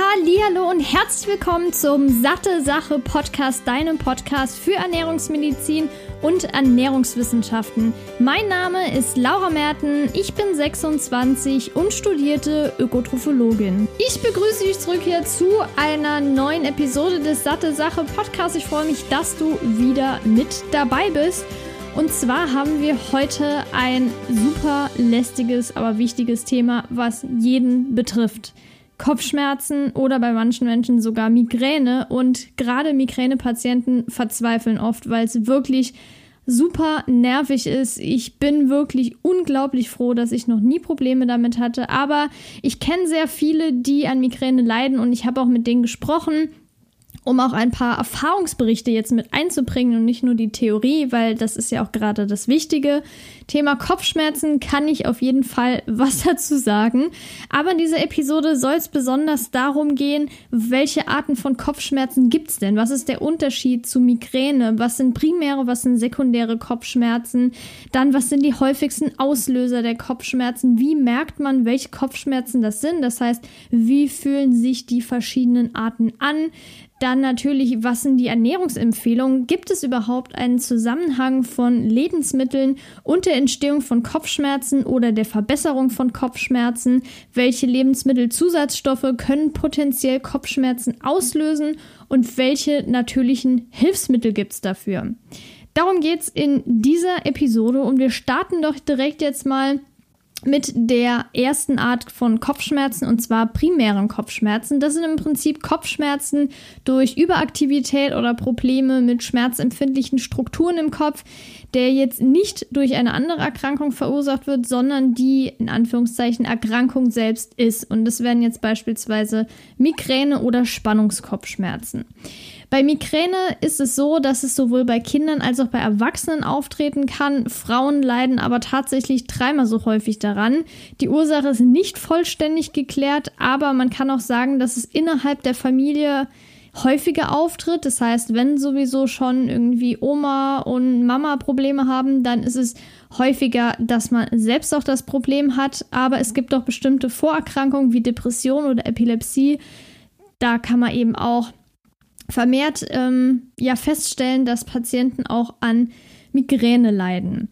Hallo und herzlich willkommen zum Satte Sache Podcast, deinem Podcast für Ernährungsmedizin und Ernährungswissenschaften. Mein Name ist Laura Merten, ich bin 26 und studierte Ökotrophologin. Ich begrüße dich zurück hier zu einer neuen Episode des Satte Sache Podcasts. Ich freue mich, dass du wieder mit dabei bist. Und zwar haben wir heute ein super lästiges, aber wichtiges Thema, was jeden betrifft. Kopfschmerzen oder bei manchen Menschen sogar Migräne. Und gerade Migränepatienten verzweifeln oft, weil es wirklich super nervig ist. Ich bin wirklich unglaublich froh, dass ich noch nie Probleme damit hatte. Aber ich kenne sehr viele, die an Migräne leiden und ich habe auch mit denen gesprochen um auch ein paar Erfahrungsberichte jetzt mit einzubringen und nicht nur die Theorie, weil das ist ja auch gerade das Wichtige. Thema Kopfschmerzen kann ich auf jeden Fall was dazu sagen. Aber in dieser Episode soll es besonders darum gehen, welche Arten von Kopfschmerzen gibt es denn? Was ist der Unterschied zu Migräne? Was sind primäre, was sind sekundäre Kopfschmerzen? Dann, was sind die häufigsten Auslöser der Kopfschmerzen? Wie merkt man, welche Kopfschmerzen das sind? Das heißt, wie fühlen sich die verschiedenen Arten an? Dann natürlich, was sind die Ernährungsempfehlungen? Gibt es überhaupt einen Zusammenhang von Lebensmitteln und der Entstehung von Kopfschmerzen oder der Verbesserung von Kopfschmerzen? Welche Lebensmittelzusatzstoffe können potenziell Kopfschmerzen auslösen und welche natürlichen Hilfsmittel gibt es dafür? Darum geht es in dieser Episode und wir starten doch direkt jetzt mal mit der ersten Art von Kopfschmerzen und zwar primären Kopfschmerzen. Das sind im Prinzip Kopfschmerzen durch Überaktivität oder Probleme mit schmerzempfindlichen Strukturen im Kopf, der jetzt nicht durch eine andere Erkrankung verursacht wird, sondern die in Anführungszeichen Erkrankung selbst ist. Und das wären jetzt beispielsweise Migräne oder Spannungskopfschmerzen. Bei Migräne ist es so, dass es sowohl bei Kindern als auch bei Erwachsenen auftreten kann. Frauen leiden aber tatsächlich dreimal so häufig daran. Die Ursache ist nicht vollständig geklärt, aber man kann auch sagen, dass es innerhalb der Familie häufiger auftritt. Das heißt, wenn sowieso schon irgendwie Oma und Mama Probleme haben, dann ist es häufiger, dass man selbst auch das Problem hat. Aber es gibt auch bestimmte Vorerkrankungen wie Depression oder Epilepsie. Da kann man eben auch vermehrt ähm, ja feststellen, dass Patienten auch an Migräne leiden.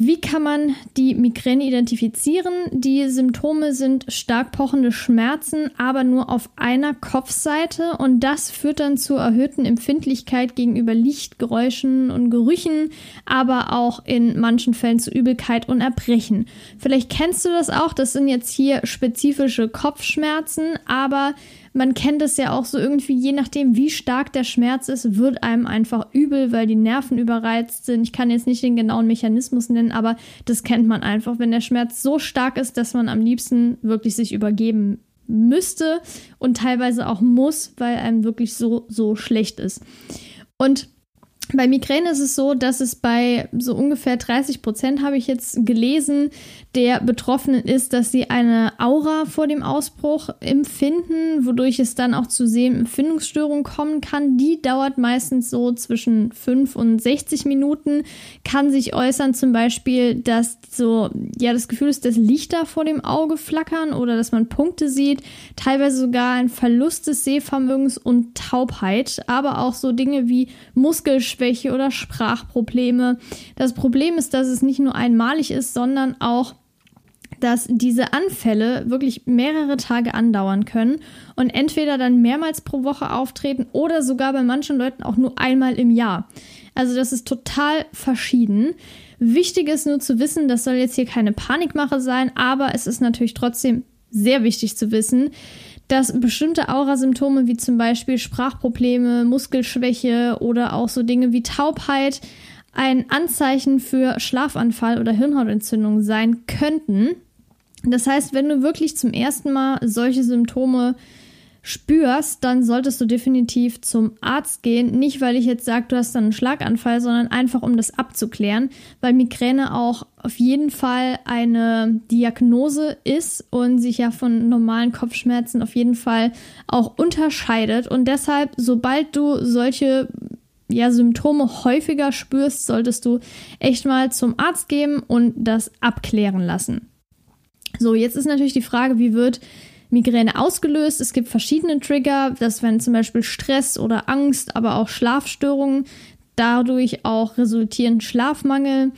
Wie kann man die Migräne identifizieren? Die Symptome sind stark pochende Schmerzen, aber nur auf einer Kopfseite und das führt dann zur erhöhten Empfindlichkeit gegenüber Licht, Geräuschen und Gerüchen, aber auch in manchen Fällen zu Übelkeit und Erbrechen. Vielleicht kennst du das auch, das sind jetzt hier spezifische Kopfschmerzen, aber man kennt es ja auch so irgendwie, je nachdem, wie stark der Schmerz ist, wird einem einfach übel, weil die Nerven überreizt sind. Ich kann jetzt nicht den genauen Mechanismus nennen, aber das kennt man einfach, wenn der Schmerz so stark ist, dass man am liebsten wirklich sich übergeben müsste und teilweise auch muss, weil einem wirklich so, so schlecht ist. Und bei Migräne ist es so, dass es bei so ungefähr 30 Prozent, habe ich jetzt gelesen, der Betroffenen ist, dass sie eine Aura vor dem Ausbruch empfinden, wodurch es dann auch zu Sehempfindungsstörungen kommen kann. Die dauert meistens so zwischen 5 und 60 Minuten, kann sich äußern zum Beispiel, dass so, ja, das Gefühl ist, dass Lichter vor dem Auge flackern oder dass man Punkte sieht, teilweise sogar ein Verlust des Sehvermögens und Taubheit, aber auch so Dinge wie Muskelschmerzen Sprachschwäche oder Sprachprobleme. Das Problem ist, dass es nicht nur einmalig ist, sondern auch dass diese Anfälle wirklich mehrere Tage andauern können und entweder dann mehrmals pro Woche auftreten oder sogar bei manchen Leuten auch nur einmal im Jahr. Also das ist total verschieden. Wichtig ist nur zu wissen, das soll jetzt hier keine Panikmache sein, aber es ist natürlich trotzdem sehr wichtig zu wissen, dass bestimmte Aurasymptome wie zum Beispiel Sprachprobleme, Muskelschwäche oder auch so Dinge wie Taubheit ein Anzeichen für Schlafanfall oder Hirnhautentzündung sein könnten. Das heißt, wenn du wirklich zum ersten Mal solche Symptome spürst, dann solltest du definitiv zum Arzt gehen. Nicht, weil ich jetzt sage, du hast dann einen Schlaganfall, sondern einfach, um das abzuklären, weil Migräne auch auf jeden Fall eine Diagnose ist und sich ja von normalen Kopfschmerzen auf jeden Fall auch unterscheidet. Und deshalb, sobald du solche ja, Symptome häufiger spürst, solltest du echt mal zum Arzt gehen und das abklären lassen. So, jetzt ist natürlich die Frage, wie wird Migräne ausgelöst. Es gibt verschiedene Trigger, das wenn zum Beispiel Stress oder Angst, aber auch Schlafstörungen, dadurch auch resultieren Schlafmangel.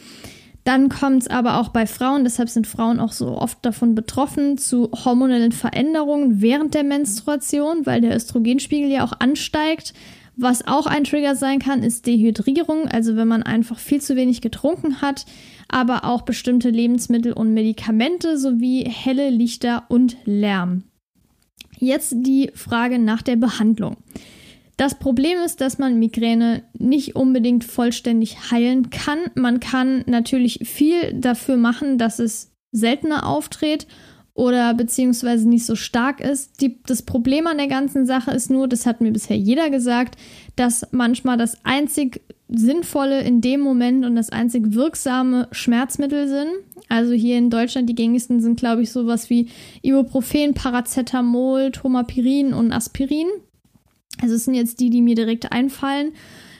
Dann kommt es aber auch bei Frauen, deshalb sind Frauen auch so oft davon betroffen, zu hormonellen Veränderungen während der Menstruation, weil der Östrogenspiegel ja auch ansteigt. Was auch ein Trigger sein kann, ist Dehydrierung, also wenn man einfach viel zu wenig getrunken hat, aber auch bestimmte Lebensmittel und Medikamente sowie helle Lichter und Lärm. Jetzt die Frage nach der Behandlung. Das Problem ist, dass man Migräne nicht unbedingt vollständig heilen kann. Man kann natürlich viel dafür machen, dass es seltener auftritt oder beziehungsweise nicht so stark ist. Die, das Problem an der ganzen Sache ist nur, das hat mir bisher jeder gesagt, dass manchmal das einzig Sinnvolle in dem Moment und das einzig wirksame Schmerzmittel sind. Also hier in Deutschland die gängigsten sind, glaube ich, sowas wie Ibuprofen, Paracetamol, Tomapirin und Aspirin. Also es sind jetzt die, die mir direkt einfallen,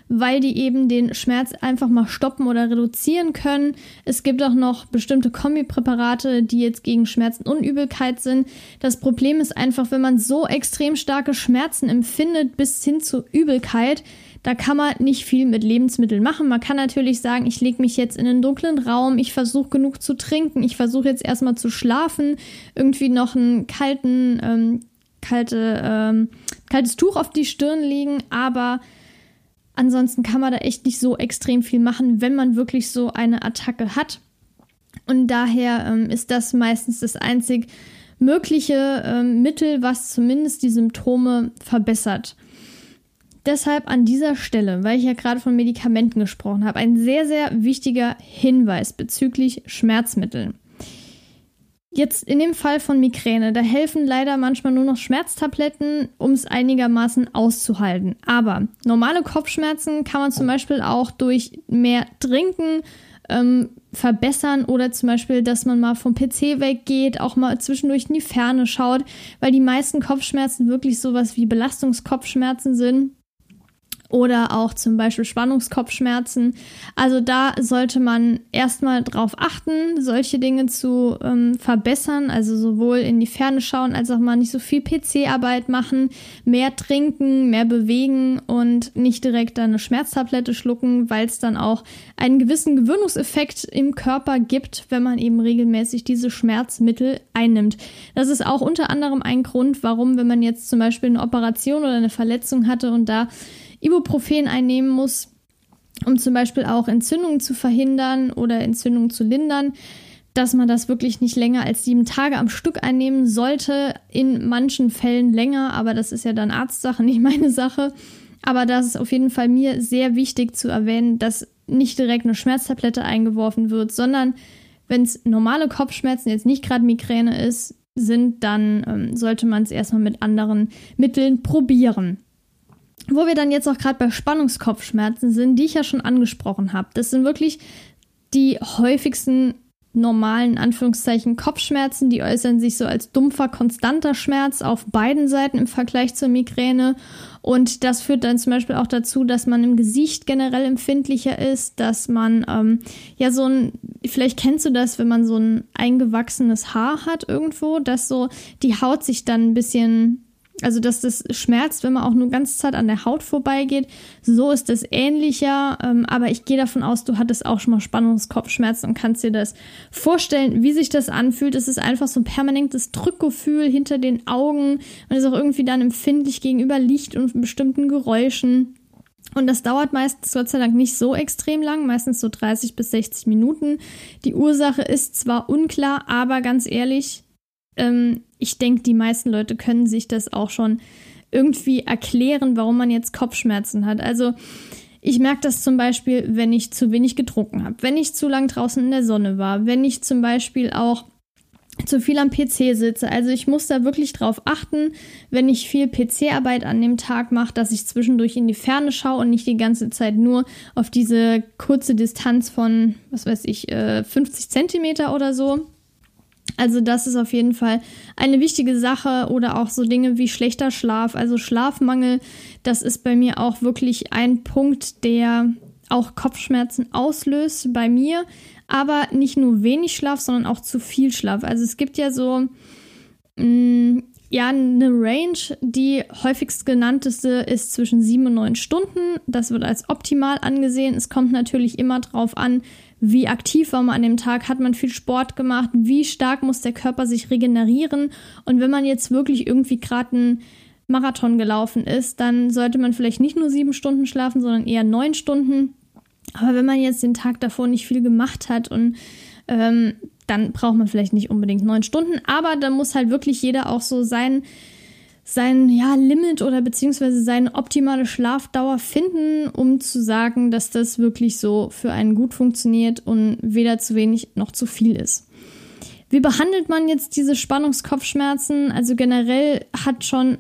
weil die eben den Schmerz einfach mal stoppen oder reduzieren können. Es gibt auch noch bestimmte Kombipräparate, die jetzt gegen Schmerzen und Übelkeit sind. Das Problem ist einfach, wenn man so extrem starke Schmerzen empfindet bis hin zu Übelkeit, da kann man nicht viel mit Lebensmitteln machen. Man kann natürlich sagen, ich lege mich jetzt in einen dunklen Raum, ich versuche genug zu trinken, ich versuche jetzt erstmal zu schlafen, irgendwie noch einen kalten ähm, kalte, ähm, kaltes Tuch auf die Stirn legen, aber ansonsten kann man da echt nicht so extrem viel machen, wenn man wirklich so eine Attacke hat. Und daher ähm, ist das meistens das einzig mögliche ähm, Mittel, was zumindest die Symptome verbessert. Deshalb an dieser Stelle, weil ich ja gerade von Medikamenten gesprochen habe, ein sehr, sehr wichtiger Hinweis bezüglich Schmerzmitteln. Jetzt in dem Fall von Migräne, da helfen leider manchmal nur noch Schmerztabletten, um es einigermaßen auszuhalten. Aber normale Kopfschmerzen kann man zum Beispiel auch durch mehr Trinken ähm, verbessern oder zum Beispiel, dass man mal vom PC weggeht, auch mal zwischendurch in die Ferne schaut, weil die meisten Kopfschmerzen wirklich sowas wie Belastungskopfschmerzen sind oder auch zum Beispiel Spannungskopfschmerzen. Also da sollte man erstmal drauf achten, solche Dinge zu ähm, verbessern, also sowohl in die Ferne schauen, als auch mal nicht so viel PC-Arbeit machen, mehr trinken, mehr bewegen und nicht direkt eine Schmerztablette schlucken, weil es dann auch einen gewissen Gewöhnungseffekt im Körper gibt, wenn man eben regelmäßig diese Schmerzmittel einnimmt. Das ist auch unter anderem ein Grund, warum, wenn man jetzt zum Beispiel eine Operation oder eine Verletzung hatte und da Ibuprofen einnehmen muss, um zum Beispiel auch Entzündungen zu verhindern oder Entzündungen zu lindern, dass man das wirklich nicht länger als sieben Tage am Stück einnehmen sollte. In manchen Fällen länger, aber das ist ja dann Arztsache, nicht meine Sache. Aber das ist auf jeden Fall mir sehr wichtig zu erwähnen, dass nicht direkt eine Schmerztablette eingeworfen wird, sondern wenn es normale Kopfschmerzen, jetzt nicht gerade Migräne ist, sind, dann ähm, sollte man es erstmal mit anderen Mitteln probieren. Wo wir dann jetzt auch gerade bei Spannungskopfschmerzen sind, die ich ja schon angesprochen habe. Das sind wirklich die häufigsten normalen Anführungszeichen Kopfschmerzen, die äußern sich so als dumpfer, konstanter Schmerz auf beiden Seiten im Vergleich zur Migräne. Und das führt dann zum Beispiel auch dazu, dass man im Gesicht generell empfindlicher ist, dass man ähm, ja so ein, vielleicht kennst du das, wenn man so ein eingewachsenes Haar hat irgendwo, dass so die Haut sich dann ein bisschen also dass das schmerzt, wenn man auch nur ganz Zeit an der Haut vorbeigeht. So ist es ähnlicher, ähm, aber ich gehe davon aus, du hattest auch schon mal Spannungskopfschmerzen und kannst dir das vorstellen, wie sich das anfühlt. Es ist einfach so ein permanentes Drückgefühl hinter den Augen. Man ist auch irgendwie dann empfindlich gegenüber Licht und bestimmten Geräuschen. Und das dauert meistens Gott sei Dank nicht so extrem lang, meistens so 30 bis 60 Minuten. Die Ursache ist zwar unklar, aber ganz ehrlich, ähm, ich denke, die meisten Leute können sich das auch schon irgendwie erklären, warum man jetzt Kopfschmerzen hat. Also ich merke das zum Beispiel, wenn ich zu wenig getrunken habe, wenn ich zu lang draußen in der Sonne war, wenn ich zum Beispiel auch zu viel am PC sitze. Also ich muss da wirklich drauf achten, wenn ich viel PC-Arbeit an dem Tag mache, dass ich zwischendurch in die Ferne schaue und nicht die ganze Zeit nur auf diese kurze Distanz von, was weiß ich, 50 äh, Zentimeter oder so. Also das ist auf jeden Fall eine wichtige Sache oder auch so Dinge wie schlechter Schlaf, also Schlafmangel. Das ist bei mir auch wirklich ein Punkt, der auch Kopfschmerzen auslöst bei mir. Aber nicht nur wenig Schlaf, sondern auch zu viel Schlaf. Also es gibt ja so mm, ja, eine Range, die häufigst genannteste ist zwischen sieben und neun Stunden. Das wird als optimal angesehen. Es kommt natürlich immer darauf an, wie aktiv war man an dem Tag, hat man viel Sport gemacht, wie stark muss der Körper sich regenerieren. Und wenn man jetzt wirklich irgendwie gerade einen Marathon gelaufen ist, dann sollte man vielleicht nicht nur sieben Stunden schlafen, sondern eher neun Stunden. Aber wenn man jetzt den Tag davor nicht viel gemacht hat und ähm, dann braucht man vielleicht nicht unbedingt neun Stunden, aber da muss halt wirklich jeder auch so sein, sein ja, Limit oder beziehungsweise seine optimale Schlafdauer finden, um zu sagen, dass das wirklich so für einen gut funktioniert und weder zu wenig noch zu viel ist. Wie behandelt man jetzt diese Spannungskopfschmerzen? Also generell hat schon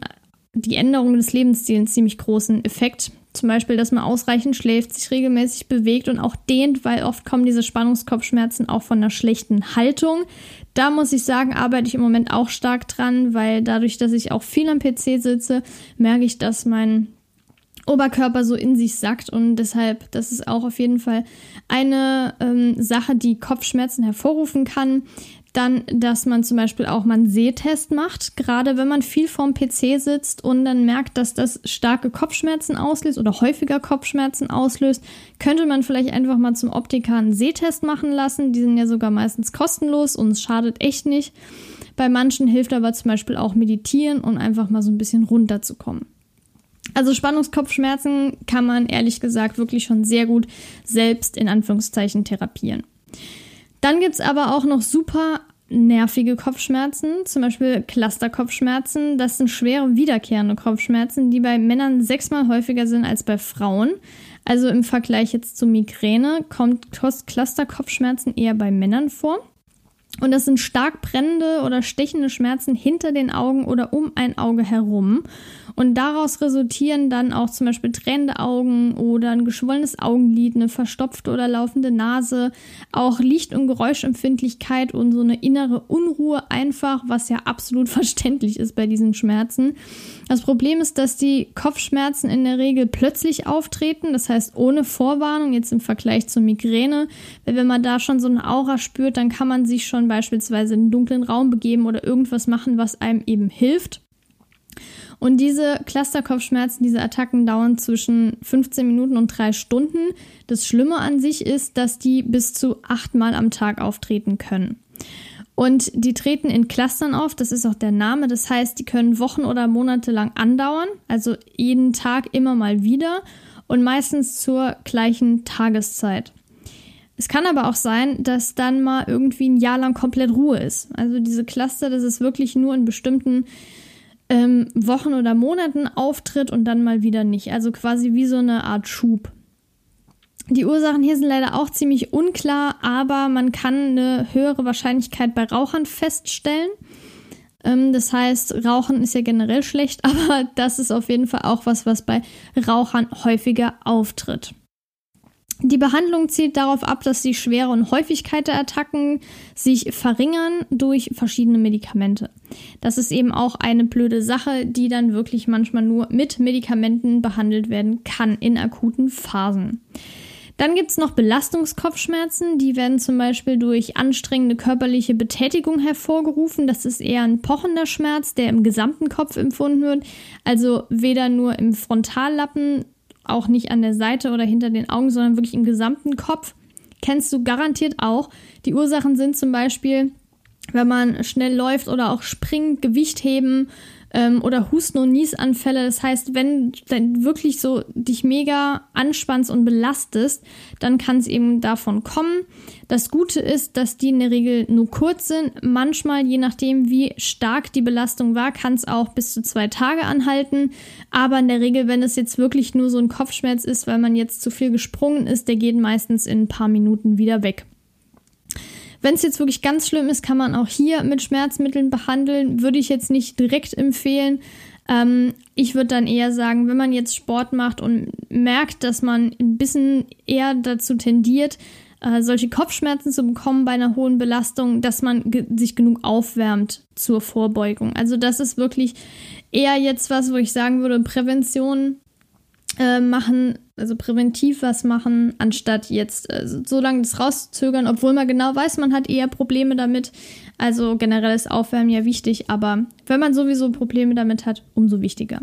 die Änderung des Lebensstils einen ziemlich großen Effekt. Zum Beispiel, dass man ausreichend schläft, sich regelmäßig bewegt und auch dehnt, weil oft kommen diese Spannungskopfschmerzen auch von einer schlechten Haltung. Da muss ich sagen, arbeite ich im Moment auch stark dran, weil dadurch, dass ich auch viel am PC sitze, merke ich, dass mein Oberkörper so in sich sackt und deshalb, das ist auch auf jeden Fall eine ähm, Sache, die Kopfschmerzen hervorrufen kann. Dann, dass man zum Beispiel auch mal einen Sehtest macht, gerade wenn man viel vorm PC sitzt und dann merkt, dass das starke Kopfschmerzen auslöst oder häufiger Kopfschmerzen auslöst, könnte man vielleicht einfach mal zum Optiker einen Sehtest machen lassen. Die sind ja sogar meistens kostenlos und es schadet echt nicht. Bei manchen hilft aber zum Beispiel auch Meditieren und einfach mal so ein bisschen runterzukommen. Also Spannungskopfschmerzen kann man ehrlich gesagt wirklich schon sehr gut selbst in Anführungszeichen therapieren. Dann gibt es aber auch noch super nervige Kopfschmerzen, zum Beispiel Clusterkopfschmerzen. Das sind schwere wiederkehrende Kopfschmerzen, die bei Männern sechsmal häufiger sind als bei Frauen. Also im Vergleich jetzt zu Migräne kommt Clusterkopfschmerzen eher bei Männern vor. Und das sind stark brennende oder stechende Schmerzen hinter den Augen oder um ein Auge herum. Und daraus resultieren dann auch zum Beispiel tränende Augen oder ein geschwollenes Augenlid, eine verstopfte oder laufende Nase, auch Licht- und Geräuschempfindlichkeit und so eine innere Unruhe einfach, was ja absolut verständlich ist bei diesen Schmerzen. Das Problem ist, dass die Kopfschmerzen in der Regel plötzlich auftreten, das heißt ohne Vorwarnung, jetzt im Vergleich zur Migräne. Weil wenn man da schon so eine Aura spürt, dann kann man sich schon beispielsweise in einen dunklen Raum begeben oder irgendwas machen, was einem eben hilft. Und diese Clusterkopfschmerzen, diese Attacken dauern zwischen 15 Minuten und drei Stunden. Das Schlimme an sich ist, dass die bis zu achtmal am Tag auftreten können. Und die treten in Clustern auf, das ist auch der Name. Das heißt, die können Wochen oder Monate lang andauern, also jeden Tag immer mal wieder und meistens zur gleichen Tageszeit. Es kann aber auch sein, dass dann mal irgendwie ein Jahr lang komplett Ruhe ist. Also diese Cluster, das ist wirklich nur in bestimmten ähm, Wochen oder Monaten auftritt und dann mal wieder nicht. Also quasi wie so eine Art Schub. Die Ursachen hier sind leider auch ziemlich unklar, aber man kann eine höhere Wahrscheinlichkeit bei Rauchern feststellen. Ähm, das heißt, Rauchen ist ja generell schlecht, aber das ist auf jeden Fall auch was, was bei Rauchern häufiger auftritt. Die Behandlung zielt darauf ab, dass die Schwere und Häufigkeit der Attacken sich verringern durch verschiedene Medikamente. Das ist eben auch eine blöde Sache, die dann wirklich manchmal nur mit Medikamenten behandelt werden kann in akuten Phasen. Dann gibt es noch Belastungskopfschmerzen. Die werden zum Beispiel durch anstrengende körperliche Betätigung hervorgerufen. Das ist eher ein pochender Schmerz, der im gesamten Kopf empfunden wird. Also weder nur im Frontallappen auch nicht an der Seite oder hinter den Augen, sondern wirklich im gesamten Kopf. Kennst du garantiert auch. Die Ursachen sind zum Beispiel, wenn man schnell läuft oder auch springt, Gewicht heben, ähm, oder Husten- und Niesanfälle. Das heißt, wenn du wirklich so dich mega anspannst und belastest, dann kann es eben davon kommen. Das Gute ist, dass die in der Regel nur kurz sind. Manchmal, je nachdem, wie stark die Belastung war, kann es auch bis zu zwei Tage anhalten. Aber in der Regel, wenn es jetzt wirklich nur so ein Kopfschmerz ist, weil man jetzt zu viel gesprungen ist, der geht meistens in ein paar Minuten wieder weg. Wenn es jetzt wirklich ganz schlimm ist, kann man auch hier mit Schmerzmitteln behandeln. Würde ich jetzt nicht direkt empfehlen. Ähm, ich würde dann eher sagen, wenn man jetzt Sport macht und merkt, dass man ein bisschen eher dazu tendiert, äh, solche Kopfschmerzen zu bekommen bei einer hohen Belastung, dass man ge sich genug aufwärmt zur Vorbeugung. Also das ist wirklich eher jetzt was, wo ich sagen würde, Prävention äh, machen also präventiv was machen, anstatt jetzt äh, so lange das rauszuzögern, obwohl man genau weiß, man hat eher Probleme damit. Also generell ist Aufwärmen ja wichtig, aber wenn man sowieso Probleme damit hat, umso wichtiger.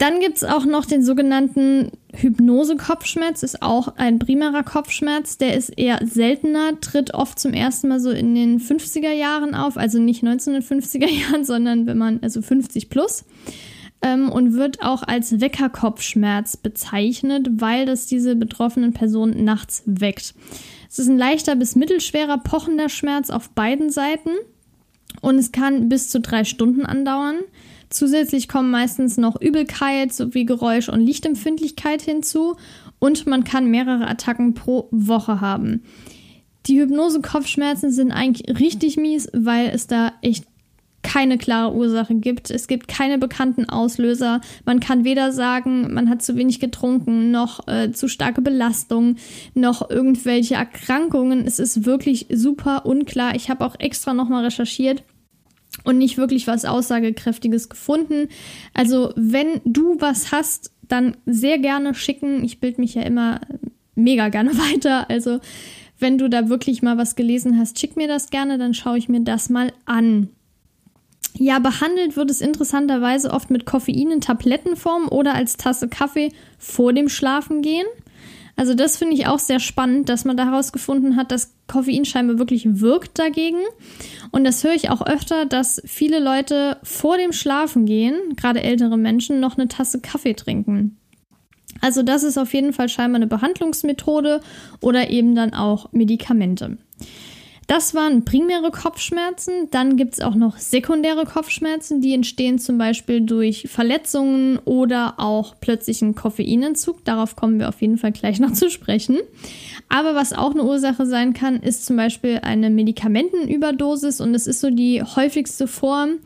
Dann gibt es auch noch den sogenannten Hypnose-Kopfschmerz, ist auch ein primärer Kopfschmerz. Der ist eher seltener, tritt oft zum ersten Mal so in den 50er Jahren auf, also nicht 1950er Jahren, sondern wenn man, also 50 plus. Ähm, und wird auch als Weckerkopfschmerz bezeichnet, weil das diese betroffenen Personen nachts weckt. Es ist ein leichter bis mittelschwerer pochender Schmerz auf beiden Seiten und es kann bis zu drei Stunden andauern. Zusätzlich kommen meistens noch Übelkeit sowie Geräusch- und Lichtempfindlichkeit hinzu und man kann mehrere Attacken pro Woche haben. Die Hypnose-Kopfschmerzen sind eigentlich richtig mies, weil es da echt keine klare Ursache gibt. Es gibt keine bekannten Auslöser. Man kann weder sagen, man hat zu wenig getrunken, noch äh, zu starke Belastung, noch irgendwelche Erkrankungen. Es ist wirklich super unklar. Ich habe auch extra nochmal recherchiert und nicht wirklich was Aussagekräftiges gefunden. Also, wenn du was hast, dann sehr gerne schicken. Ich bilde mich ja immer mega gerne weiter. Also, wenn du da wirklich mal was gelesen hast, schick mir das gerne, dann schaue ich mir das mal an. Ja, behandelt wird es interessanterweise oft mit Koffein in Tablettenform oder als Tasse Kaffee vor dem Schlafengehen. Also das finde ich auch sehr spannend, dass man da herausgefunden hat, dass Koffein scheinbar wirklich wirkt dagegen. Und das höre ich auch öfter, dass viele Leute vor dem Schlafengehen, gerade ältere Menschen, noch eine Tasse Kaffee trinken. Also das ist auf jeden Fall scheinbar eine Behandlungsmethode oder eben dann auch Medikamente. Das waren primäre Kopfschmerzen. Dann gibt es auch noch sekundäre Kopfschmerzen, die entstehen zum Beispiel durch Verletzungen oder auch plötzlichen Koffeinentzug. Darauf kommen wir auf jeden Fall gleich noch zu sprechen. Aber was auch eine Ursache sein kann, ist zum Beispiel eine Medikamentenüberdosis und es ist so die häufigste Form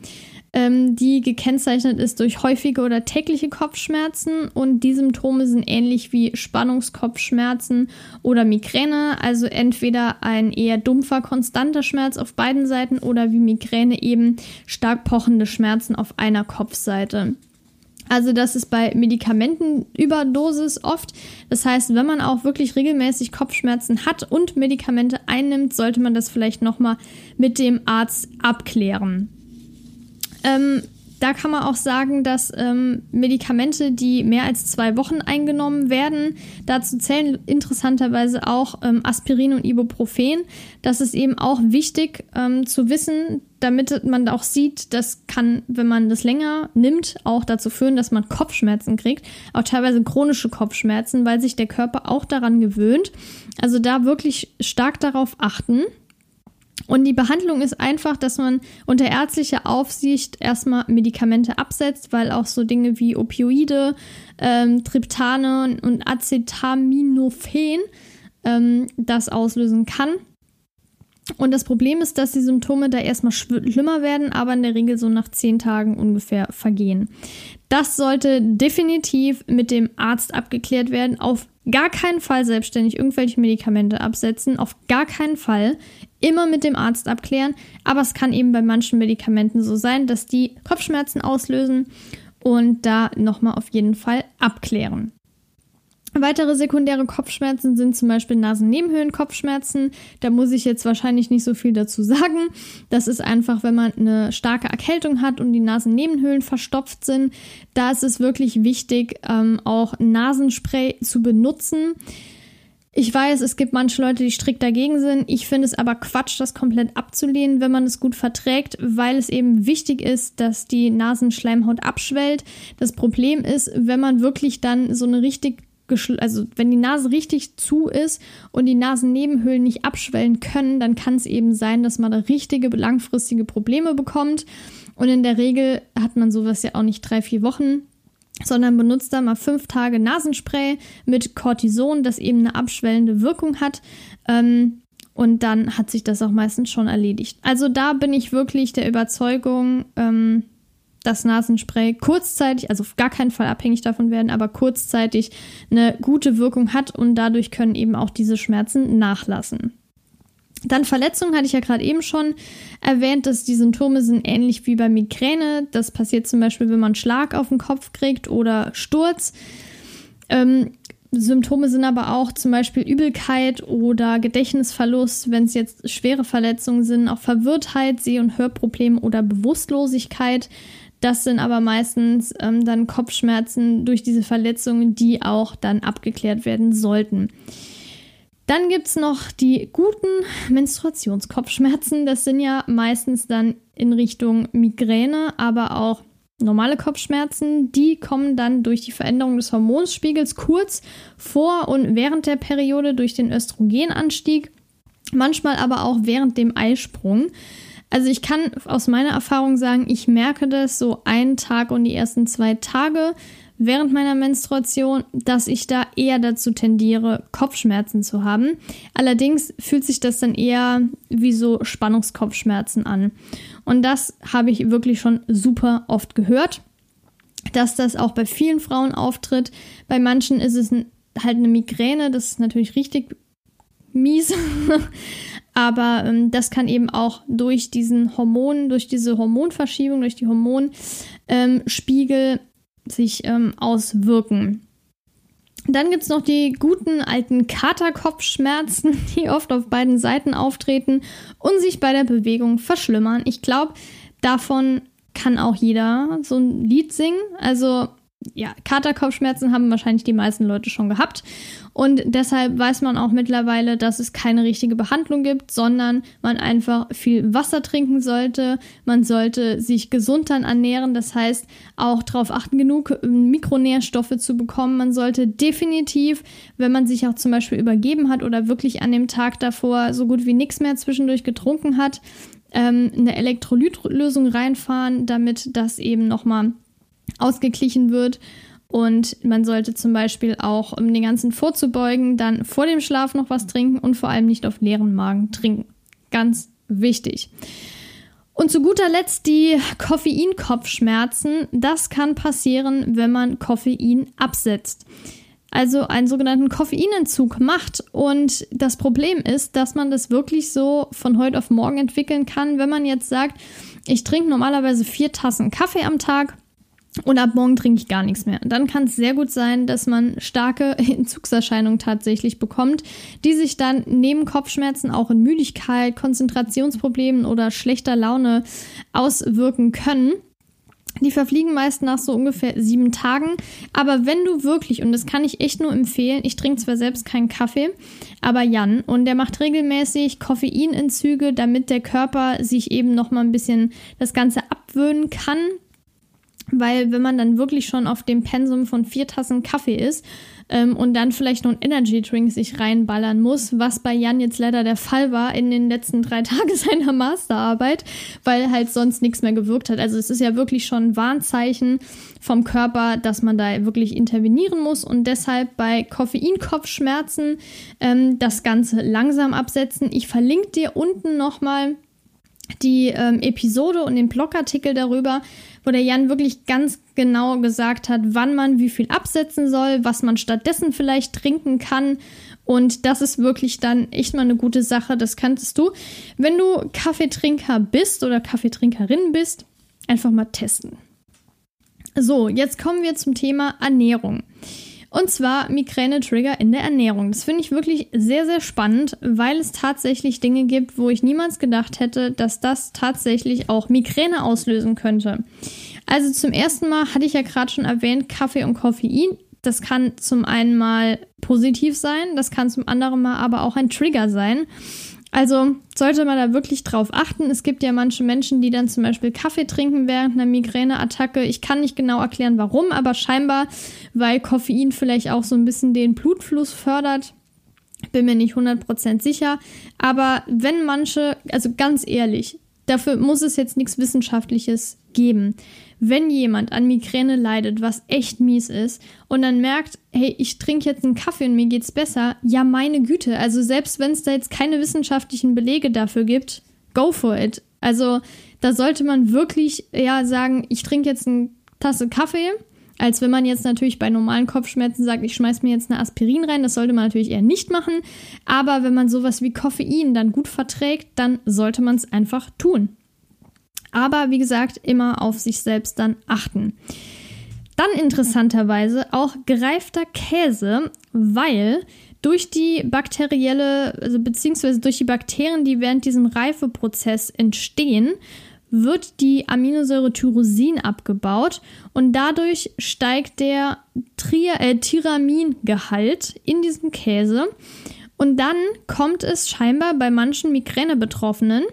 ähm, die gekennzeichnet ist durch häufige oder tägliche Kopfschmerzen und die Symptome sind ähnlich wie Spannungskopfschmerzen oder Migräne, also entweder ein eher dumpfer, konstanter Schmerz auf beiden Seiten oder wie Migräne eben stark pochende Schmerzen auf einer Kopfseite. Also das ist bei Medikamentenüberdosis oft. Das heißt, wenn man auch wirklich regelmäßig Kopfschmerzen hat und Medikamente einnimmt, sollte man das vielleicht nochmal mit dem Arzt abklären. Ähm, da kann man auch sagen, dass ähm, Medikamente, die mehr als zwei Wochen eingenommen werden, dazu zählen interessanterweise auch ähm, Aspirin und Ibuprofen. Das ist eben auch wichtig ähm, zu wissen, damit man auch sieht, das kann, wenn man das länger nimmt, auch dazu führen, dass man Kopfschmerzen kriegt, auch teilweise chronische Kopfschmerzen, weil sich der Körper auch daran gewöhnt. Also da wirklich stark darauf achten. Und die Behandlung ist einfach, dass man unter ärztlicher Aufsicht erstmal Medikamente absetzt, weil auch so Dinge wie Opioide, ähm, Triptane und Acetaminophen ähm, das auslösen kann. Und das Problem ist, dass die Symptome da erstmal schlimmer werden, aber in der Regel so nach zehn Tagen ungefähr vergehen. Das sollte definitiv mit dem Arzt abgeklärt werden. Auf gar keinen Fall selbstständig irgendwelche Medikamente absetzen. Auf gar keinen Fall. Immer mit dem Arzt abklären. Aber es kann eben bei manchen Medikamenten so sein, dass die Kopfschmerzen auslösen und da nochmal auf jeden Fall abklären. Weitere sekundäre Kopfschmerzen sind zum Beispiel Nasennebenhöhlenkopfschmerzen. Da muss ich jetzt wahrscheinlich nicht so viel dazu sagen. Das ist einfach, wenn man eine starke Erkältung hat und die Nasennebenhöhlen verstopft sind. Da ist es wirklich wichtig, ähm, auch Nasenspray zu benutzen. Ich weiß, es gibt manche Leute, die strikt dagegen sind. Ich finde es aber Quatsch, das komplett abzulehnen, wenn man es gut verträgt, weil es eben wichtig ist, dass die Nasenschleimhaut abschwellt. Das Problem ist, wenn man wirklich dann so eine richtig also wenn die Nase richtig zu ist und die Nasennebenhöhlen nicht abschwellen können, dann kann es eben sein, dass man da richtige langfristige Probleme bekommt. Und in der Regel hat man sowas ja auch nicht drei, vier Wochen, sondern benutzt da mal fünf Tage Nasenspray mit Cortison, das eben eine abschwellende Wirkung hat. Ähm, und dann hat sich das auch meistens schon erledigt. Also da bin ich wirklich der Überzeugung, ähm, das Nasenspray kurzzeitig, also auf gar keinen Fall abhängig davon werden, aber kurzzeitig eine gute Wirkung hat und dadurch können eben auch diese Schmerzen nachlassen. Dann Verletzungen hatte ich ja gerade eben schon erwähnt, dass die Symptome sind ähnlich wie bei Migräne. Das passiert zum Beispiel, wenn man einen Schlag auf den Kopf kriegt oder Sturz. Ähm, Symptome sind aber auch zum Beispiel Übelkeit oder Gedächtnisverlust, wenn es jetzt schwere Verletzungen sind, auch Verwirrtheit, Seh- und Hörprobleme oder Bewusstlosigkeit. Das sind aber meistens ähm, dann Kopfschmerzen durch diese Verletzungen, die auch dann abgeklärt werden sollten. Dann gibt es noch die guten Menstruationskopfschmerzen. Das sind ja meistens dann in Richtung Migräne, aber auch normale Kopfschmerzen. Die kommen dann durch die Veränderung des Hormonspiegels kurz vor und während der Periode durch den Östrogenanstieg, manchmal aber auch während dem Eisprung. Also ich kann aus meiner Erfahrung sagen, ich merke das so einen Tag und die ersten zwei Tage während meiner Menstruation, dass ich da eher dazu tendiere, Kopfschmerzen zu haben. Allerdings fühlt sich das dann eher wie so Spannungskopfschmerzen an. Und das habe ich wirklich schon super oft gehört, dass das auch bei vielen Frauen auftritt. Bei manchen ist es halt eine Migräne, das ist natürlich richtig mies. Aber ähm, das kann eben auch durch diesen Hormon, durch diese Hormonverschiebung, durch die Hormonspiegel ähm, sich ähm, auswirken. Dann gibt es noch die guten alten Katerkopfschmerzen, die oft auf beiden Seiten auftreten und sich bei der Bewegung verschlimmern. Ich glaube, davon kann auch jeder so ein Lied singen. Also ja, Katerkopfschmerzen haben wahrscheinlich die meisten Leute schon gehabt. Und deshalb weiß man auch mittlerweile, dass es keine richtige Behandlung gibt, sondern man einfach viel Wasser trinken sollte. Man sollte sich gesund dann ernähren. Das heißt, auch darauf achten, genug ähm, Mikronährstoffe zu bekommen. Man sollte definitiv, wenn man sich auch zum Beispiel übergeben hat oder wirklich an dem Tag davor so gut wie nichts mehr zwischendurch getrunken hat, ähm, eine Elektrolytlösung reinfahren, damit das eben nochmal ausgeglichen wird. Und man sollte zum Beispiel auch, um den ganzen vorzubeugen, dann vor dem Schlaf noch was trinken und vor allem nicht auf leeren Magen trinken. Ganz wichtig. Und zu guter Letzt die Koffeinkopfschmerzen. Das kann passieren, wenn man Koffein absetzt. Also einen sogenannten Koffeinentzug macht. Und das Problem ist, dass man das wirklich so von heute auf morgen entwickeln kann, wenn man jetzt sagt, ich trinke normalerweise vier Tassen Kaffee am Tag und ab morgen trinke ich gar nichts mehr. Dann kann es sehr gut sein, dass man starke Entzugserscheinungen tatsächlich bekommt, die sich dann neben Kopfschmerzen auch in Müdigkeit, Konzentrationsproblemen oder schlechter Laune auswirken können. Die verfliegen meist nach so ungefähr sieben Tagen. Aber wenn du wirklich, und das kann ich echt nur empfehlen, ich trinke zwar selbst keinen Kaffee, aber Jan, und der macht regelmäßig Koffeinentzüge, damit der Körper sich eben nochmal ein bisschen das Ganze abwöhnen kann weil wenn man dann wirklich schon auf dem Pensum von vier Tassen Kaffee ist ähm, und dann vielleicht noch ein Energy Drink sich reinballern muss, was bei Jan jetzt leider der Fall war in den letzten drei Tagen seiner Masterarbeit, weil halt sonst nichts mehr gewirkt hat. Also es ist ja wirklich schon ein Warnzeichen vom Körper, dass man da wirklich intervenieren muss und deshalb bei Koffeinkopfschmerzen ähm, das Ganze langsam absetzen. Ich verlinke dir unten nochmal die ähm, Episode und den Blogartikel darüber, wo der Jan wirklich ganz genau gesagt hat, wann man wie viel absetzen soll, was man stattdessen vielleicht trinken kann. Und das ist wirklich dann echt mal eine gute Sache. Das kanntest du. Wenn du Kaffeetrinker bist oder Kaffeetrinkerin bist, einfach mal testen. So, jetzt kommen wir zum Thema Ernährung. Und zwar Migräne-Trigger in der Ernährung. Das finde ich wirklich sehr, sehr spannend, weil es tatsächlich Dinge gibt, wo ich niemals gedacht hätte, dass das tatsächlich auch Migräne auslösen könnte. Also zum ersten Mal hatte ich ja gerade schon erwähnt, Kaffee und Koffein. Das kann zum einen mal positiv sein, das kann zum anderen mal aber auch ein Trigger sein. Also sollte man da wirklich drauf achten. Es gibt ja manche Menschen, die dann zum Beispiel Kaffee trinken während einer Migräneattacke. Ich kann nicht genau erklären, warum, aber scheinbar, weil Koffein vielleicht auch so ein bisschen den Blutfluss fördert. Bin mir nicht 100% sicher. Aber wenn manche, also ganz ehrlich, dafür muss es jetzt nichts Wissenschaftliches geben wenn jemand an Migräne leidet, was echt mies ist, und dann merkt, hey, ich trinke jetzt einen Kaffee und mir geht's besser, ja, meine Güte. Also selbst wenn es da jetzt keine wissenschaftlichen Belege dafür gibt, go for it. Also da sollte man wirklich ja sagen, ich trinke jetzt eine Tasse Kaffee, als wenn man jetzt natürlich bei normalen Kopfschmerzen sagt, ich schmeiß mir jetzt eine Aspirin rein. Das sollte man natürlich eher nicht machen. Aber wenn man sowas wie Koffein dann gut verträgt, dann sollte man es einfach tun. Aber wie gesagt, immer auf sich selbst dann achten. Dann interessanterweise auch gereifter Käse, weil durch die bakterielle, also beziehungsweise durch die Bakterien, die während diesem Reifeprozess entstehen, wird die Aminosäure Tyrosin abgebaut und dadurch steigt der äh, Tyramingehalt in diesem Käse. Und dann kommt es scheinbar bei manchen Migräne-Betroffenen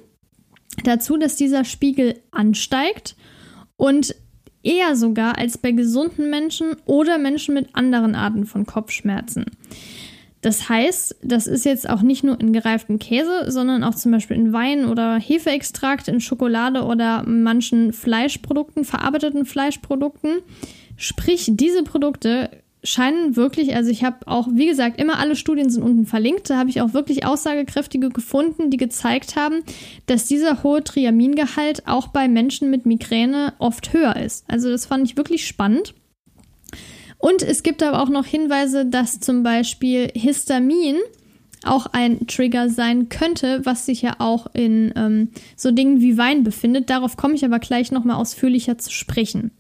dazu, dass dieser Spiegel ansteigt und eher sogar als bei gesunden Menschen oder Menschen mit anderen Arten von Kopfschmerzen. Das heißt, das ist jetzt auch nicht nur in gereiftem Käse, sondern auch zum Beispiel in Wein oder Hefeextrakt, in Schokolade oder manchen Fleischprodukten, verarbeiteten Fleischprodukten. Sprich, diese Produkte scheinen wirklich, also ich habe auch, wie gesagt, immer alle Studien sind unten verlinkt. Da habe ich auch wirklich aussagekräftige gefunden, die gezeigt haben, dass dieser hohe Triamingehalt auch bei Menschen mit Migräne oft höher ist. Also das fand ich wirklich spannend. Und es gibt aber auch noch Hinweise, dass zum Beispiel Histamin auch ein Trigger sein könnte, was sich ja auch in ähm, so Dingen wie Wein befindet. Darauf komme ich aber gleich nochmal ausführlicher zu sprechen.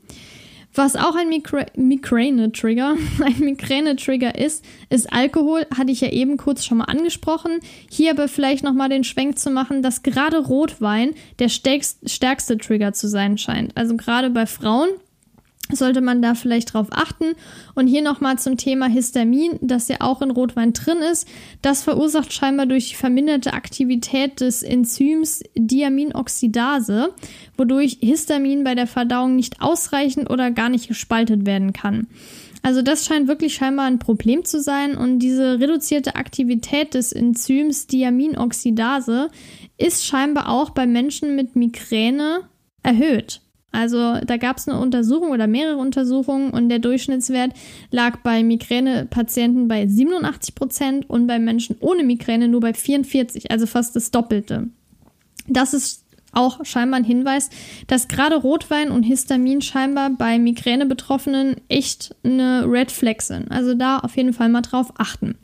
Was auch ein Migräne-Trigger, ein Migräne-Trigger ist, ist Alkohol, hatte ich ja eben kurz schon mal angesprochen. Hier aber vielleicht nochmal den Schwenk zu machen, dass gerade Rotwein der stärkste Trigger zu sein scheint. Also gerade bei Frauen sollte man da vielleicht drauf achten. Und hier nochmal zum Thema Histamin, das ja auch in Rotwein drin ist. Das verursacht scheinbar durch die verminderte Aktivität des Enzyms Diaminoxidase, wodurch Histamin bei der Verdauung nicht ausreichend oder gar nicht gespaltet werden kann. Also das scheint wirklich scheinbar ein Problem zu sein und diese reduzierte Aktivität des Enzyms Diaminoxidase ist scheinbar auch bei Menschen mit Migräne erhöht. Also da gab es eine Untersuchung oder mehrere Untersuchungen und der Durchschnittswert lag bei Migränepatienten bei 87 Prozent und bei Menschen ohne Migräne nur bei 44, also fast das Doppelte. Das ist auch scheinbar ein Hinweis, dass gerade Rotwein und Histamin scheinbar bei Migräne-Betroffenen echt eine Red Flag sind. Also da auf jeden Fall mal drauf achten.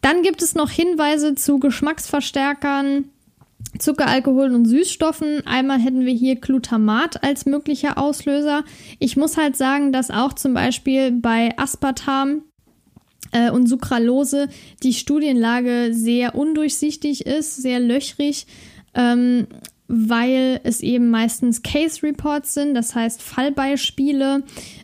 Dann gibt es noch Hinweise zu Geschmacksverstärkern, Zucker, Alkohol und Süßstoffen. Einmal hätten wir hier Glutamat als möglicher Auslöser. Ich muss halt sagen, dass auch zum Beispiel bei Aspartam äh, und Sucralose die Studienlage sehr undurchsichtig ist, sehr löchrig. Ähm, weil es eben meistens Case Reports sind, das heißt Fallbeispiele.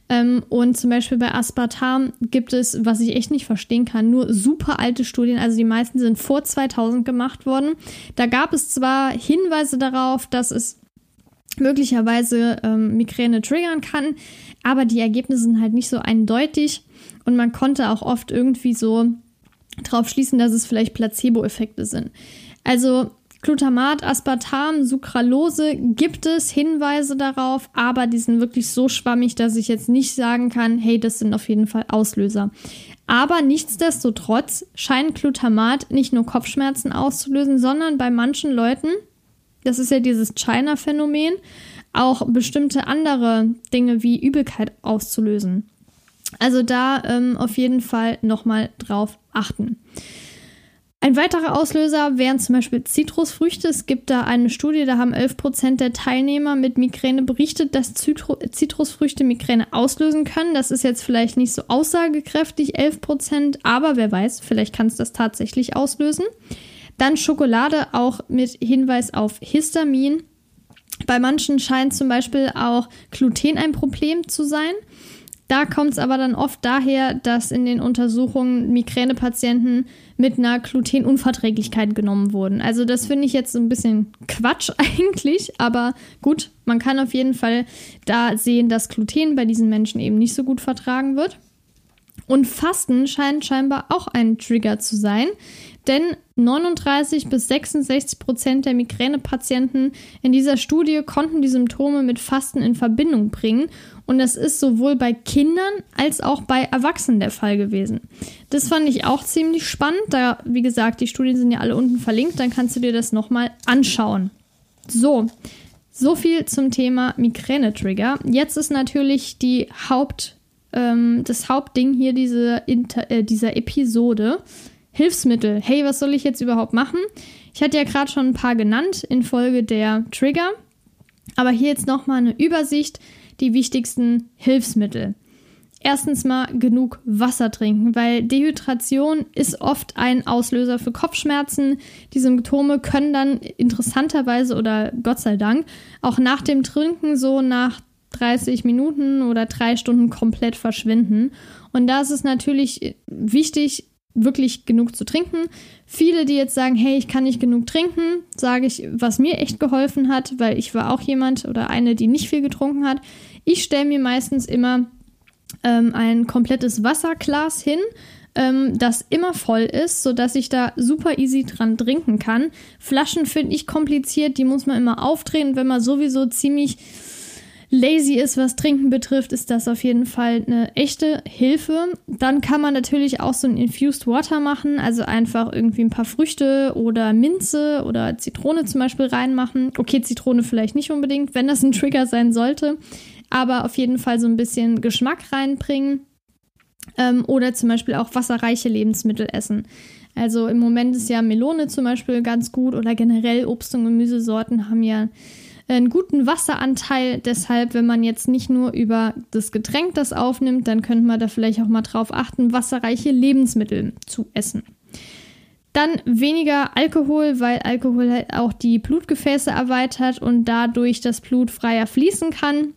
Ähm, und zum Beispiel bei Aspartam gibt es, was ich echt nicht verstehen kann, nur super alte Studien. Also die meisten sind vor 2000 gemacht worden. Da gab es zwar Hinweise darauf, dass es möglicherweise ähm, Migräne triggern kann, aber die Ergebnisse sind halt nicht so eindeutig und man konnte auch oft irgendwie so drauf schließen, dass es vielleicht Placebo-Effekte sind. Also Glutamat, Aspartam, Sucralose gibt es Hinweise darauf, aber die sind wirklich so schwammig, dass ich jetzt nicht sagen kann, hey, das sind auf jeden Fall Auslöser. Aber nichtsdestotrotz scheint Glutamat nicht nur Kopfschmerzen auszulösen, sondern bei manchen Leuten, das ist ja dieses China-Phänomen, auch bestimmte andere Dinge wie Übelkeit auszulösen. Also da ähm, auf jeden Fall nochmal drauf achten. Ein weiterer Auslöser wären zum Beispiel Zitrusfrüchte. Es gibt da eine Studie, da haben 11% der Teilnehmer mit Migräne berichtet, dass Zitrusfrüchte Migräne auslösen können. Das ist jetzt vielleicht nicht so aussagekräftig, 11%, aber wer weiß, vielleicht kann es das tatsächlich auslösen. Dann Schokolade, auch mit Hinweis auf Histamin. Bei manchen scheint zum Beispiel auch Gluten ein Problem zu sein. Da kommt es aber dann oft daher, dass in den Untersuchungen Migränepatienten mit einer Glutenunverträglichkeit genommen wurden. Also das finde ich jetzt ein bisschen Quatsch eigentlich, aber gut, man kann auf jeden Fall da sehen, dass Gluten bei diesen Menschen eben nicht so gut vertragen wird. Und Fasten scheint scheinbar auch ein Trigger zu sein, denn 39 bis 66 Prozent der Migränepatienten in dieser Studie konnten die Symptome mit Fasten in Verbindung bringen und das ist sowohl bei Kindern als auch bei Erwachsenen der Fall gewesen. Das fand ich auch ziemlich spannend. Da, wie gesagt, die Studien sind ja alle unten verlinkt. Dann kannst du dir das nochmal anschauen. So, so viel zum Thema Migräne-Trigger. Jetzt ist natürlich die Haupt, ähm, das Hauptding hier diese, äh, dieser Episode. Hilfsmittel. Hey, was soll ich jetzt überhaupt machen? Ich hatte ja gerade schon ein paar genannt in Folge der Trigger. Aber hier jetzt nochmal eine Übersicht die wichtigsten Hilfsmittel. Erstens mal genug Wasser trinken, weil Dehydration ist oft ein Auslöser für Kopfschmerzen. Die Symptome können dann interessanterweise oder Gott sei Dank auch nach dem Trinken so nach 30 Minuten oder drei Stunden komplett verschwinden. Und da ist es natürlich wichtig, wirklich genug zu trinken. Viele, die jetzt sagen, hey, ich kann nicht genug trinken, sage ich, was mir echt geholfen hat, weil ich war auch jemand oder eine, die nicht viel getrunken hat. Ich stelle mir meistens immer ähm, ein komplettes Wasserglas hin, ähm, das immer voll ist, sodass ich da super easy dran trinken kann. Flaschen finde ich kompliziert, die muss man immer aufdrehen, wenn man sowieso ziemlich lazy ist, was Trinken betrifft, ist das auf jeden Fall eine echte Hilfe. Dann kann man natürlich auch so ein Infused Water machen, also einfach irgendwie ein paar Früchte oder Minze oder Zitrone zum Beispiel reinmachen. Okay, Zitrone vielleicht nicht unbedingt, wenn das ein Trigger sein sollte, aber auf jeden Fall so ein bisschen Geschmack reinbringen. Ähm, oder zum Beispiel auch wasserreiche Lebensmittel essen. Also im Moment ist ja Melone zum Beispiel ganz gut oder generell Obst- und Gemüsesorten haben ja einen guten Wasseranteil. Deshalb, wenn man jetzt nicht nur über das Getränk das aufnimmt, dann könnte man da vielleicht auch mal drauf achten, wasserreiche Lebensmittel zu essen. Dann weniger Alkohol, weil Alkohol halt auch die Blutgefäße erweitert und dadurch das Blut freier fließen kann.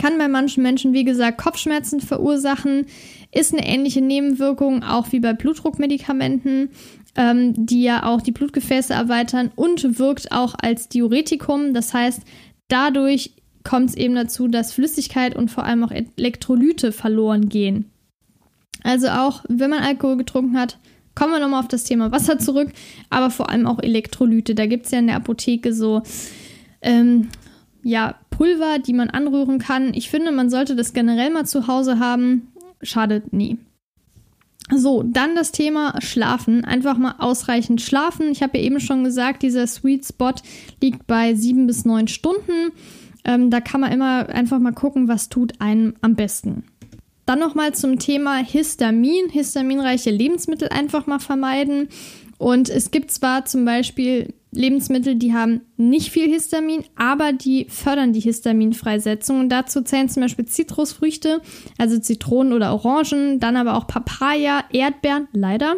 Kann bei manchen Menschen, wie gesagt, Kopfschmerzen verursachen, ist eine ähnliche Nebenwirkung auch wie bei Blutdruckmedikamenten ähm, die ja auch die Blutgefäße erweitern und wirkt auch als Diuretikum. Das heißt, dadurch kommt es eben dazu, dass Flüssigkeit und vor allem auch Elektrolyte verloren gehen. Also auch, wenn man Alkohol getrunken hat, kommen wir nochmal auf das Thema Wasser zurück, aber vor allem auch Elektrolyte. Da gibt es ja in der Apotheke so ähm, ja, Pulver, die man anrühren kann. Ich finde, man sollte das generell mal zu Hause haben. Schadet nie. So, dann das Thema Schlafen. Einfach mal ausreichend schlafen. Ich habe ja eben schon gesagt, dieser Sweet Spot liegt bei sieben bis neun Stunden. Ähm, da kann man immer einfach mal gucken, was tut einem am besten. Dann nochmal zum Thema Histamin. Histaminreiche Lebensmittel einfach mal vermeiden. Und es gibt zwar zum Beispiel Lebensmittel, die haben nicht viel Histamin, aber die fördern die Histaminfreisetzung. Und dazu zählen zum Beispiel Zitrusfrüchte, also Zitronen oder Orangen, dann aber auch Papaya, Erdbeeren, leider.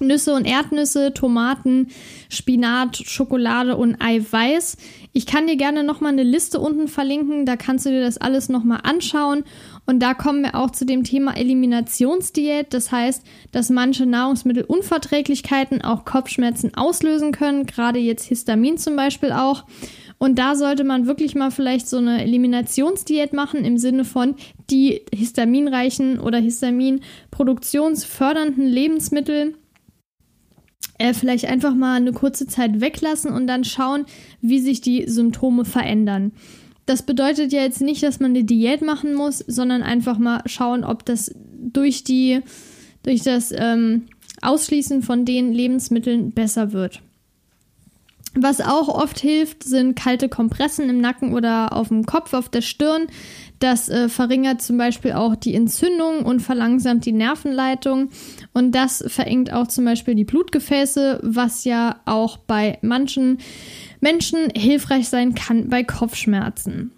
Nüsse und Erdnüsse, Tomaten, Spinat, Schokolade und Eiweiß. Ich kann dir gerne nochmal eine Liste unten verlinken, da kannst du dir das alles nochmal anschauen. Und da kommen wir auch zu dem Thema Eliminationsdiät. Das heißt, dass manche Nahrungsmittelunverträglichkeiten auch Kopfschmerzen auslösen können, gerade jetzt Histamin zum Beispiel auch. Und da sollte man wirklich mal vielleicht so eine Eliminationsdiät machen im Sinne von die histaminreichen oder histaminproduktionsfördernden Lebensmittel äh, vielleicht einfach mal eine kurze Zeit weglassen und dann schauen, wie sich die Symptome verändern. Das bedeutet ja jetzt nicht, dass man eine Diät machen muss, sondern einfach mal schauen, ob das durch die, durch das ähm, Ausschließen von den Lebensmitteln besser wird. Was auch oft hilft, sind kalte Kompressen im Nacken oder auf dem Kopf, auf der Stirn. Das äh, verringert zum Beispiel auch die Entzündung und verlangsamt die Nervenleitung. Und das verengt auch zum Beispiel die Blutgefäße, was ja auch bei manchen Menschen hilfreich sein kann bei Kopfschmerzen.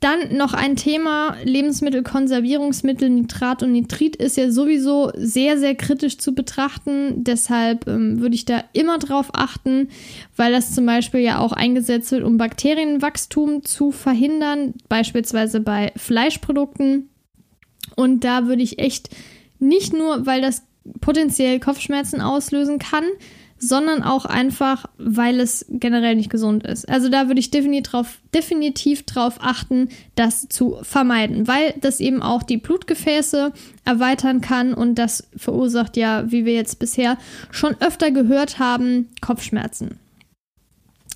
Dann noch ein Thema, Lebensmittelkonservierungsmittel, Nitrat und Nitrit ist ja sowieso sehr, sehr kritisch zu betrachten. Deshalb ähm, würde ich da immer drauf achten, weil das zum Beispiel ja auch eingesetzt wird, um Bakterienwachstum zu verhindern, beispielsweise bei Fleischprodukten. Und da würde ich echt nicht nur, weil das potenziell Kopfschmerzen auslösen kann, sondern auch einfach, weil es generell nicht gesund ist. Also da würde ich definitiv drauf, definitiv drauf achten, das zu vermeiden, weil das eben auch die Blutgefäße erweitern kann und das verursacht ja, wie wir jetzt bisher schon öfter gehört haben, Kopfschmerzen.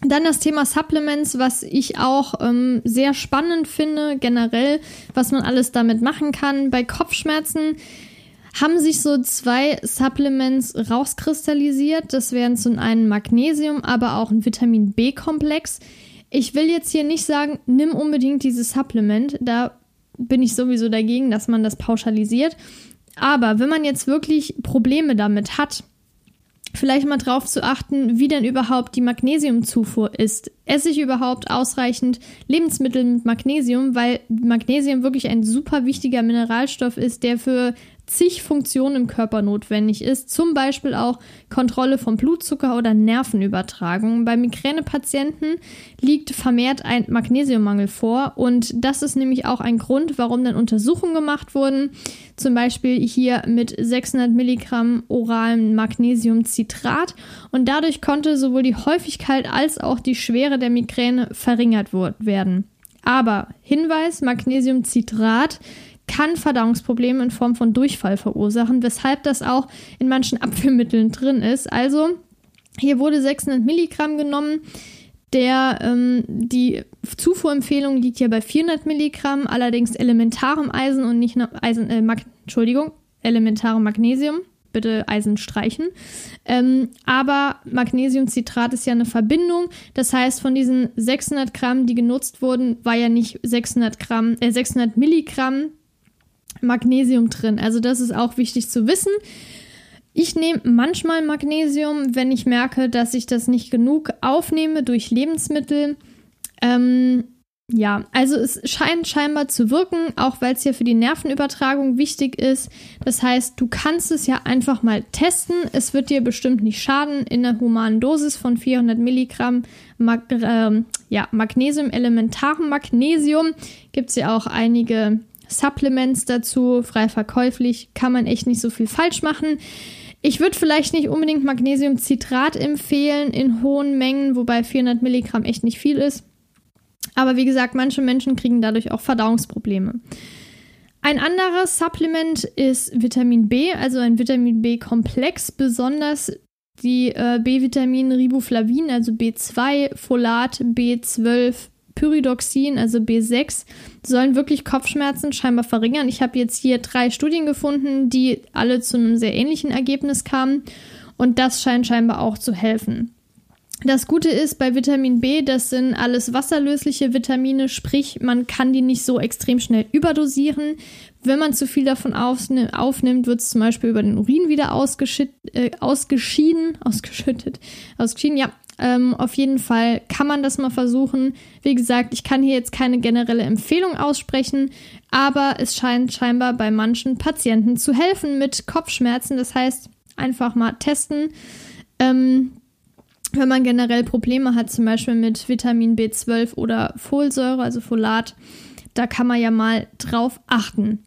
Dann das Thema Supplements, was ich auch ähm, sehr spannend finde, generell, was man alles damit machen kann. Bei Kopfschmerzen haben sich so zwei Supplements rauskristallisiert. Das wären zum einen Magnesium, aber auch ein Vitamin B-Komplex. Ich will jetzt hier nicht sagen, nimm unbedingt dieses Supplement. Da bin ich sowieso dagegen, dass man das pauschalisiert. Aber wenn man jetzt wirklich Probleme damit hat, vielleicht mal drauf zu achten, wie denn überhaupt die Magnesiumzufuhr ist. Esse ich überhaupt ausreichend Lebensmittel mit Magnesium, weil Magnesium wirklich ein super wichtiger Mineralstoff ist, der für zig Funktionen im Körper notwendig ist, zum Beispiel auch Kontrolle von Blutzucker oder Nervenübertragung. Bei Migränepatienten liegt vermehrt ein Magnesiummangel vor und das ist nämlich auch ein Grund, warum dann Untersuchungen gemacht wurden, zum Beispiel hier mit 600 Milligramm oralem Magnesiumcitrat und dadurch konnte sowohl die Häufigkeit als auch die Schwere der Migräne verringert werden. Aber Hinweis, Magnesiumcitrat kann Verdauungsprobleme in Form von Durchfall verursachen, weshalb das auch in manchen Abführmitteln drin ist. Also hier wurde 600 Milligramm genommen. Der, ähm, die Zufuhrempfehlung liegt ja bei 400 Milligramm, allerdings elementarem Eisen und nicht Eisen, äh, Mag Entschuldigung, elementarem Magnesium. Bitte Eisen streichen. Ähm, aber Magnesiumcitrat ist ja eine Verbindung. Das heißt, von diesen 600 Gramm, die genutzt wurden, war ja nicht 600 Gramm, äh, 600 Milligramm Magnesium drin. Also das ist auch wichtig zu wissen. Ich nehme manchmal Magnesium, wenn ich merke, dass ich das nicht genug aufnehme durch Lebensmittel. Ähm, ja, also es scheint scheinbar zu wirken, auch weil es ja für die Nervenübertragung wichtig ist. Das heißt, du kannst es ja einfach mal testen. Es wird dir bestimmt nicht schaden. In einer humanen Dosis von 400 Milligramm Mag äh, ja, Magnesium, elementarem Magnesium, gibt es ja auch einige Supplements dazu, frei verkäuflich, kann man echt nicht so viel falsch machen. Ich würde vielleicht nicht unbedingt Magnesiumcitrat empfehlen in hohen Mengen, wobei 400 Milligramm echt nicht viel ist. Aber wie gesagt, manche Menschen kriegen dadurch auch Verdauungsprobleme. Ein anderes Supplement ist Vitamin B, also ein Vitamin B-Komplex, besonders die äh, B-Vitamine Riboflavin, also B2, Folat, B12, Pyridoxin, also B6, sollen wirklich Kopfschmerzen scheinbar verringern. Ich habe jetzt hier drei Studien gefunden, die alle zu einem sehr ähnlichen Ergebnis kamen und das scheint scheinbar auch zu helfen. Das Gute ist bei Vitamin B, das sind alles wasserlösliche Vitamine, sprich man kann die nicht so extrem schnell überdosieren. Wenn man zu viel davon aufnimmt, wird es zum Beispiel über den Urin wieder äh, ausgeschieden, ausgeschüttet, ausgeschieden, ja, ähm, auf jeden Fall kann man das mal versuchen. Wie gesagt, ich kann hier jetzt keine generelle Empfehlung aussprechen, aber es scheint scheinbar bei manchen Patienten zu helfen mit Kopfschmerzen. Das heißt, einfach mal testen. Ähm, wenn man generell Probleme hat, zum Beispiel mit Vitamin B12 oder Folsäure, also Folat, da kann man ja mal drauf achten.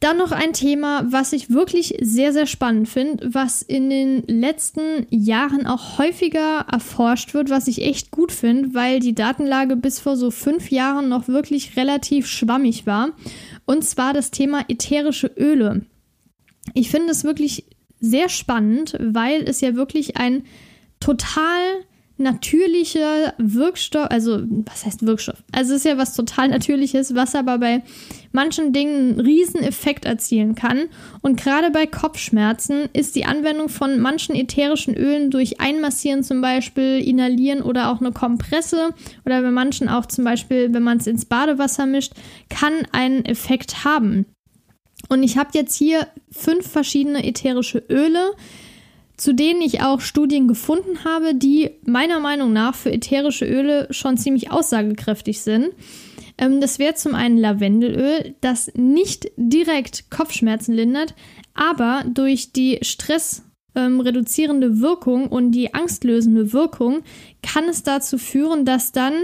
Dann noch ein Thema, was ich wirklich sehr, sehr spannend finde, was in den letzten Jahren auch häufiger erforscht wird, was ich echt gut finde, weil die Datenlage bis vor so fünf Jahren noch wirklich relativ schwammig war. Und zwar das Thema ätherische Öle. Ich finde es wirklich sehr spannend, weil es ja wirklich ein total natürlicher Wirkstoff, also was heißt Wirkstoff? Also es ist ja was total Natürliches, was aber bei manchen Dingen einen riesen Effekt erzielen kann. Und gerade bei Kopfschmerzen ist die Anwendung von manchen ätherischen Ölen durch Einmassieren zum Beispiel, Inhalieren oder auch eine Kompresse oder bei manchen auch zum Beispiel, wenn man es ins Badewasser mischt, kann einen Effekt haben. Und ich habe jetzt hier fünf verschiedene ätherische Öle zu denen ich auch Studien gefunden habe, die meiner Meinung nach für ätherische Öle schon ziemlich aussagekräftig sind. Ähm, das wäre zum einen Lavendelöl, das nicht direkt Kopfschmerzen lindert, aber durch die stressreduzierende ähm, Wirkung und die angstlösende Wirkung kann es dazu führen, dass dann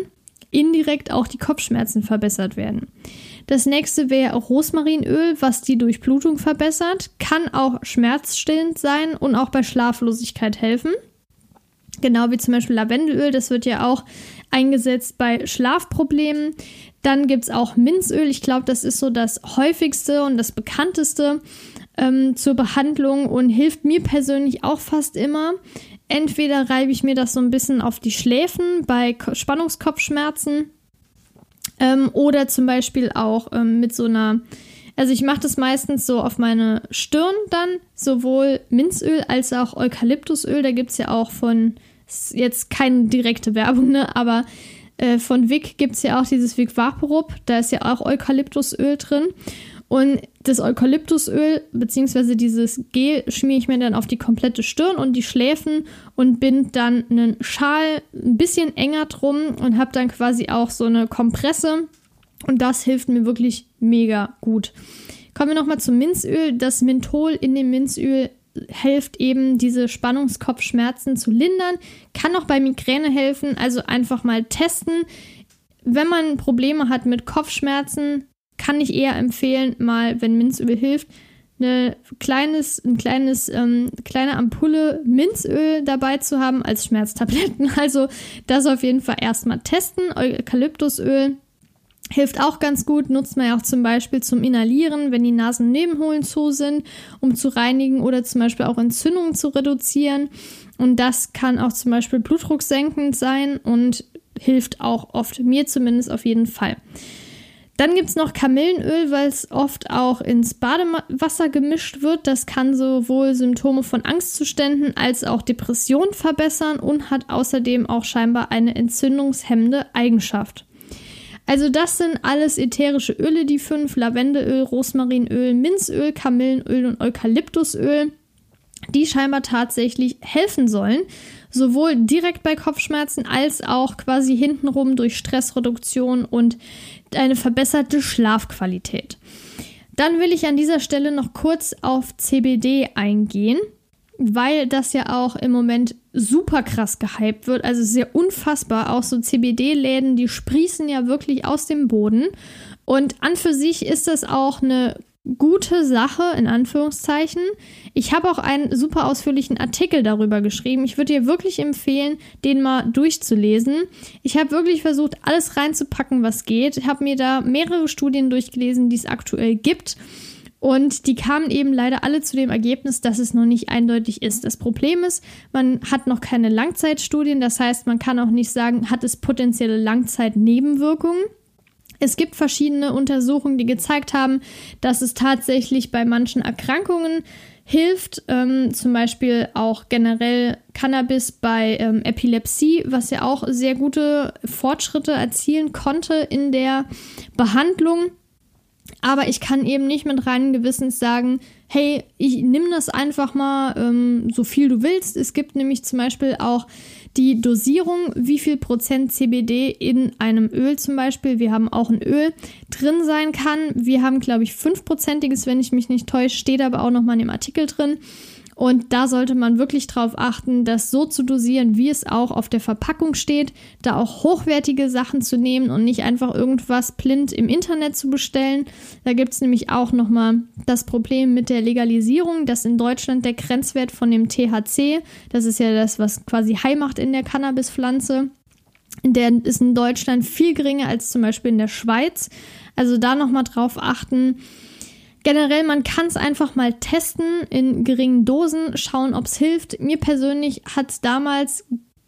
indirekt auch die Kopfschmerzen verbessert werden. Das nächste wäre Rosmarinöl, was die Durchblutung verbessert, kann auch schmerzstillend sein und auch bei Schlaflosigkeit helfen. Genau wie zum Beispiel Lavendelöl, das wird ja auch eingesetzt bei Schlafproblemen. Dann gibt es auch Minzöl. Ich glaube, das ist so das häufigste und das bekannteste ähm, zur Behandlung und hilft mir persönlich auch fast immer. Entweder reibe ich mir das so ein bisschen auf die Schläfen bei Spannungskopfschmerzen ähm, oder zum Beispiel auch ähm, mit so einer, also ich mache das meistens so auf meine Stirn dann, sowohl Minzöl als auch Eukalyptusöl. Da gibt es ja auch von, jetzt keine direkte Werbung, ne, aber äh, von Vic gibt es ja auch dieses Vic Vaporub, da ist ja auch Eukalyptusöl drin. Und das Eukalyptusöl bzw. dieses Gel schmiere ich mir dann auf die komplette Stirn und die Schläfen und bind dann einen Schal ein bisschen enger drum und habe dann quasi auch so eine Kompresse. Und das hilft mir wirklich mega gut. Kommen wir nochmal zum Minzöl. Das Menthol in dem Minzöl hilft eben, diese Spannungskopfschmerzen zu lindern. Kann auch bei Migräne helfen. Also einfach mal testen. Wenn man Probleme hat mit Kopfschmerzen, kann ich eher empfehlen, mal, wenn Minzöl hilft, eine kleines, ein kleines, ähm, kleine Ampulle Minzöl dabei zu haben als Schmerztabletten. Also das auf jeden Fall erstmal testen. Eukalyptusöl hilft auch ganz gut, nutzt man ja auch zum Beispiel zum Inhalieren, wenn die Nasennebenhohlen zu sind, um zu reinigen oder zum Beispiel auch Entzündungen zu reduzieren. Und das kann auch zum Beispiel blutdrucksenkend sein und hilft auch oft, mir zumindest auf jeden Fall. Dann gibt es noch Kamillenöl, weil es oft auch ins Badewasser gemischt wird. Das kann sowohl Symptome von Angstzuständen als auch Depressionen verbessern und hat außerdem auch scheinbar eine entzündungshemmende Eigenschaft. Also das sind alles ätherische Öle, die fünf. Lavendelöl, Rosmarinöl, Minzöl, Kamillenöl und Eukalyptusöl, die scheinbar tatsächlich helfen sollen. Sowohl direkt bei Kopfschmerzen als auch quasi hintenrum durch Stressreduktion und eine verbesserte Schlafqualität. Dann will ich an dieser Stelle noch kurz auf CBD eingehen, weil das ja auch im Moment super krass gehypt wird, also sehr unfassbar. Auch so CBD-Läden, die sprießen ja wirklich aus dem Boden. Und an für sich ist das auch eine gute Sache, in Anführungszeichen. Ich habe auch einen super ausführlichen Artikel darüber geschrieben. Ich würde dir wirklich empfehlen, den mal durchzulesen. Ich habe wirklich versucht, alles reinzupacken, was geht. Ich habe mir da mehrere Studien durchgelesen, die es aktuell gibt. Und die kamen eben leider alle zu dem Ergebnis, dass es noch nicht eindeutig ist. Das Problem ist, man hat noch keine Langzeitstudien. Das heißt, man kann auch nicht sagen, hat es potenzielle Langzeitnebenwirkungen. Es gibt verschiedene Untersuchungen, die gezeigt haben, dass es tatsächlich bei manchen Erkrankungen hilft, ähm, zum Beispiel auch generell Cannabis bei ähm, Epilepsie, was ja auch sehr gute Fortschritte erzielen konnte in der Behandlung. Aber ich kann eben nicht mit reinem Gewissens sagen, hey, ich nimm das einfach mal ähm, so viel du willst. Es gibt nämlich zum Beispiel auch die Dosierung, wie viel Prozent CBD in einem Öl zum Beispiel, wir haben auch ein Öl, drin sein kann. Wir haben, glaube ich, 5%iges, wenn ich mich nicht täusche, steht aber auch nochmal in dem Artikel drin. Und da sollte man wirklich darauf achten, das so zu dosieren, wie es auch auf der Verpackung steht, da auch hochwertige Sachen zu nehmen und nicht einfach irgendwas blind im Internet zu bestellen. Da gibt es nämlich auch nochmal das Problem mit der Legalisierung, dass in Deutschland der Grenzwert von dem THC, das ist ja das, was quasi high macht in der Cannabispflanze, der ist in Deutschland viel geringer als zum Beispiel in der Schweiz. Also da nochmal drauf achten Generell, man kann es einfach mal testen in geringen Dosen, schauen, ob es hilft. Mir persönlich hat es damals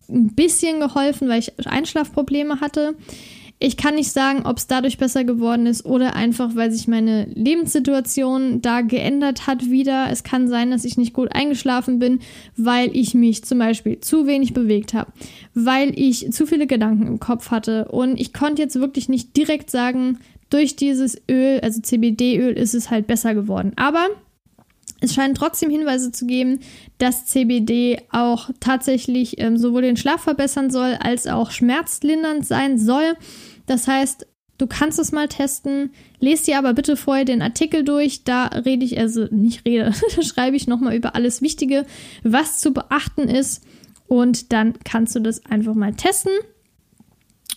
ein bisschen geholfen, weil ich Einschlafprobleme hatte. Ich kann nicht sagen, ob es dadurch besser geworden ist oder einfach, weil sich meine Lebenssituation da geändert hat wieder. Es kann sein, dass ich nicht gut eingeschlafen bin, weil ich mich zum Beispiel zu wenig bewegt habe, weil ich zu viele Gedanken im Kopf hatte. Und ich konnte jetzt wirklich nicht direkt sagen, durch dieses Öl, also CBD-Öl, ist es halt besser geworden. Aber es scheinen trotzdem Hinweise zu geben, dass CBD auch tatsächlich ähm, sowohl den Schlaf verbessern soll, als auch schmerzlindernd sein soll. Das heißt, du kannst es mal testen. Lest dir aber bitte vorher den Artikel durch. Da rede ich, also nicht rede, da schreibe ich nochmal über alles Wichtige, was zu beachten ist. Und dann kannst du das einfach mal testen.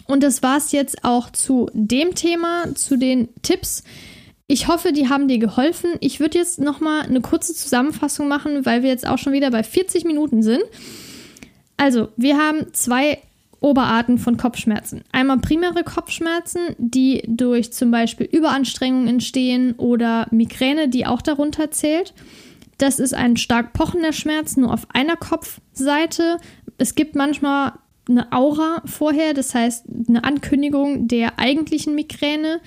Und das war es jetzt auch zu dem Thema, zu den Tipps. Ich hoffe, die haben dir geholfen. Ich würde jetzt noch mal eine kurze Zusammenfassung machen, weil wir jetzt auch schon wieder bei 40 Minuten sind. Also, wir haben zwei Oberarten von Kopfschmerzen. Einmal primäre Kopfschmerzen, die durch zum Beispiel Überanstrengung entstehen oder Migräne, die auch darunter zählt. Das ist ein stark pochender Schmerz, nur auf einer Kopfseite. Es gibt manchmal eine Aura vorher, das heißt eine Ankündigung der eigentlichen Migräne.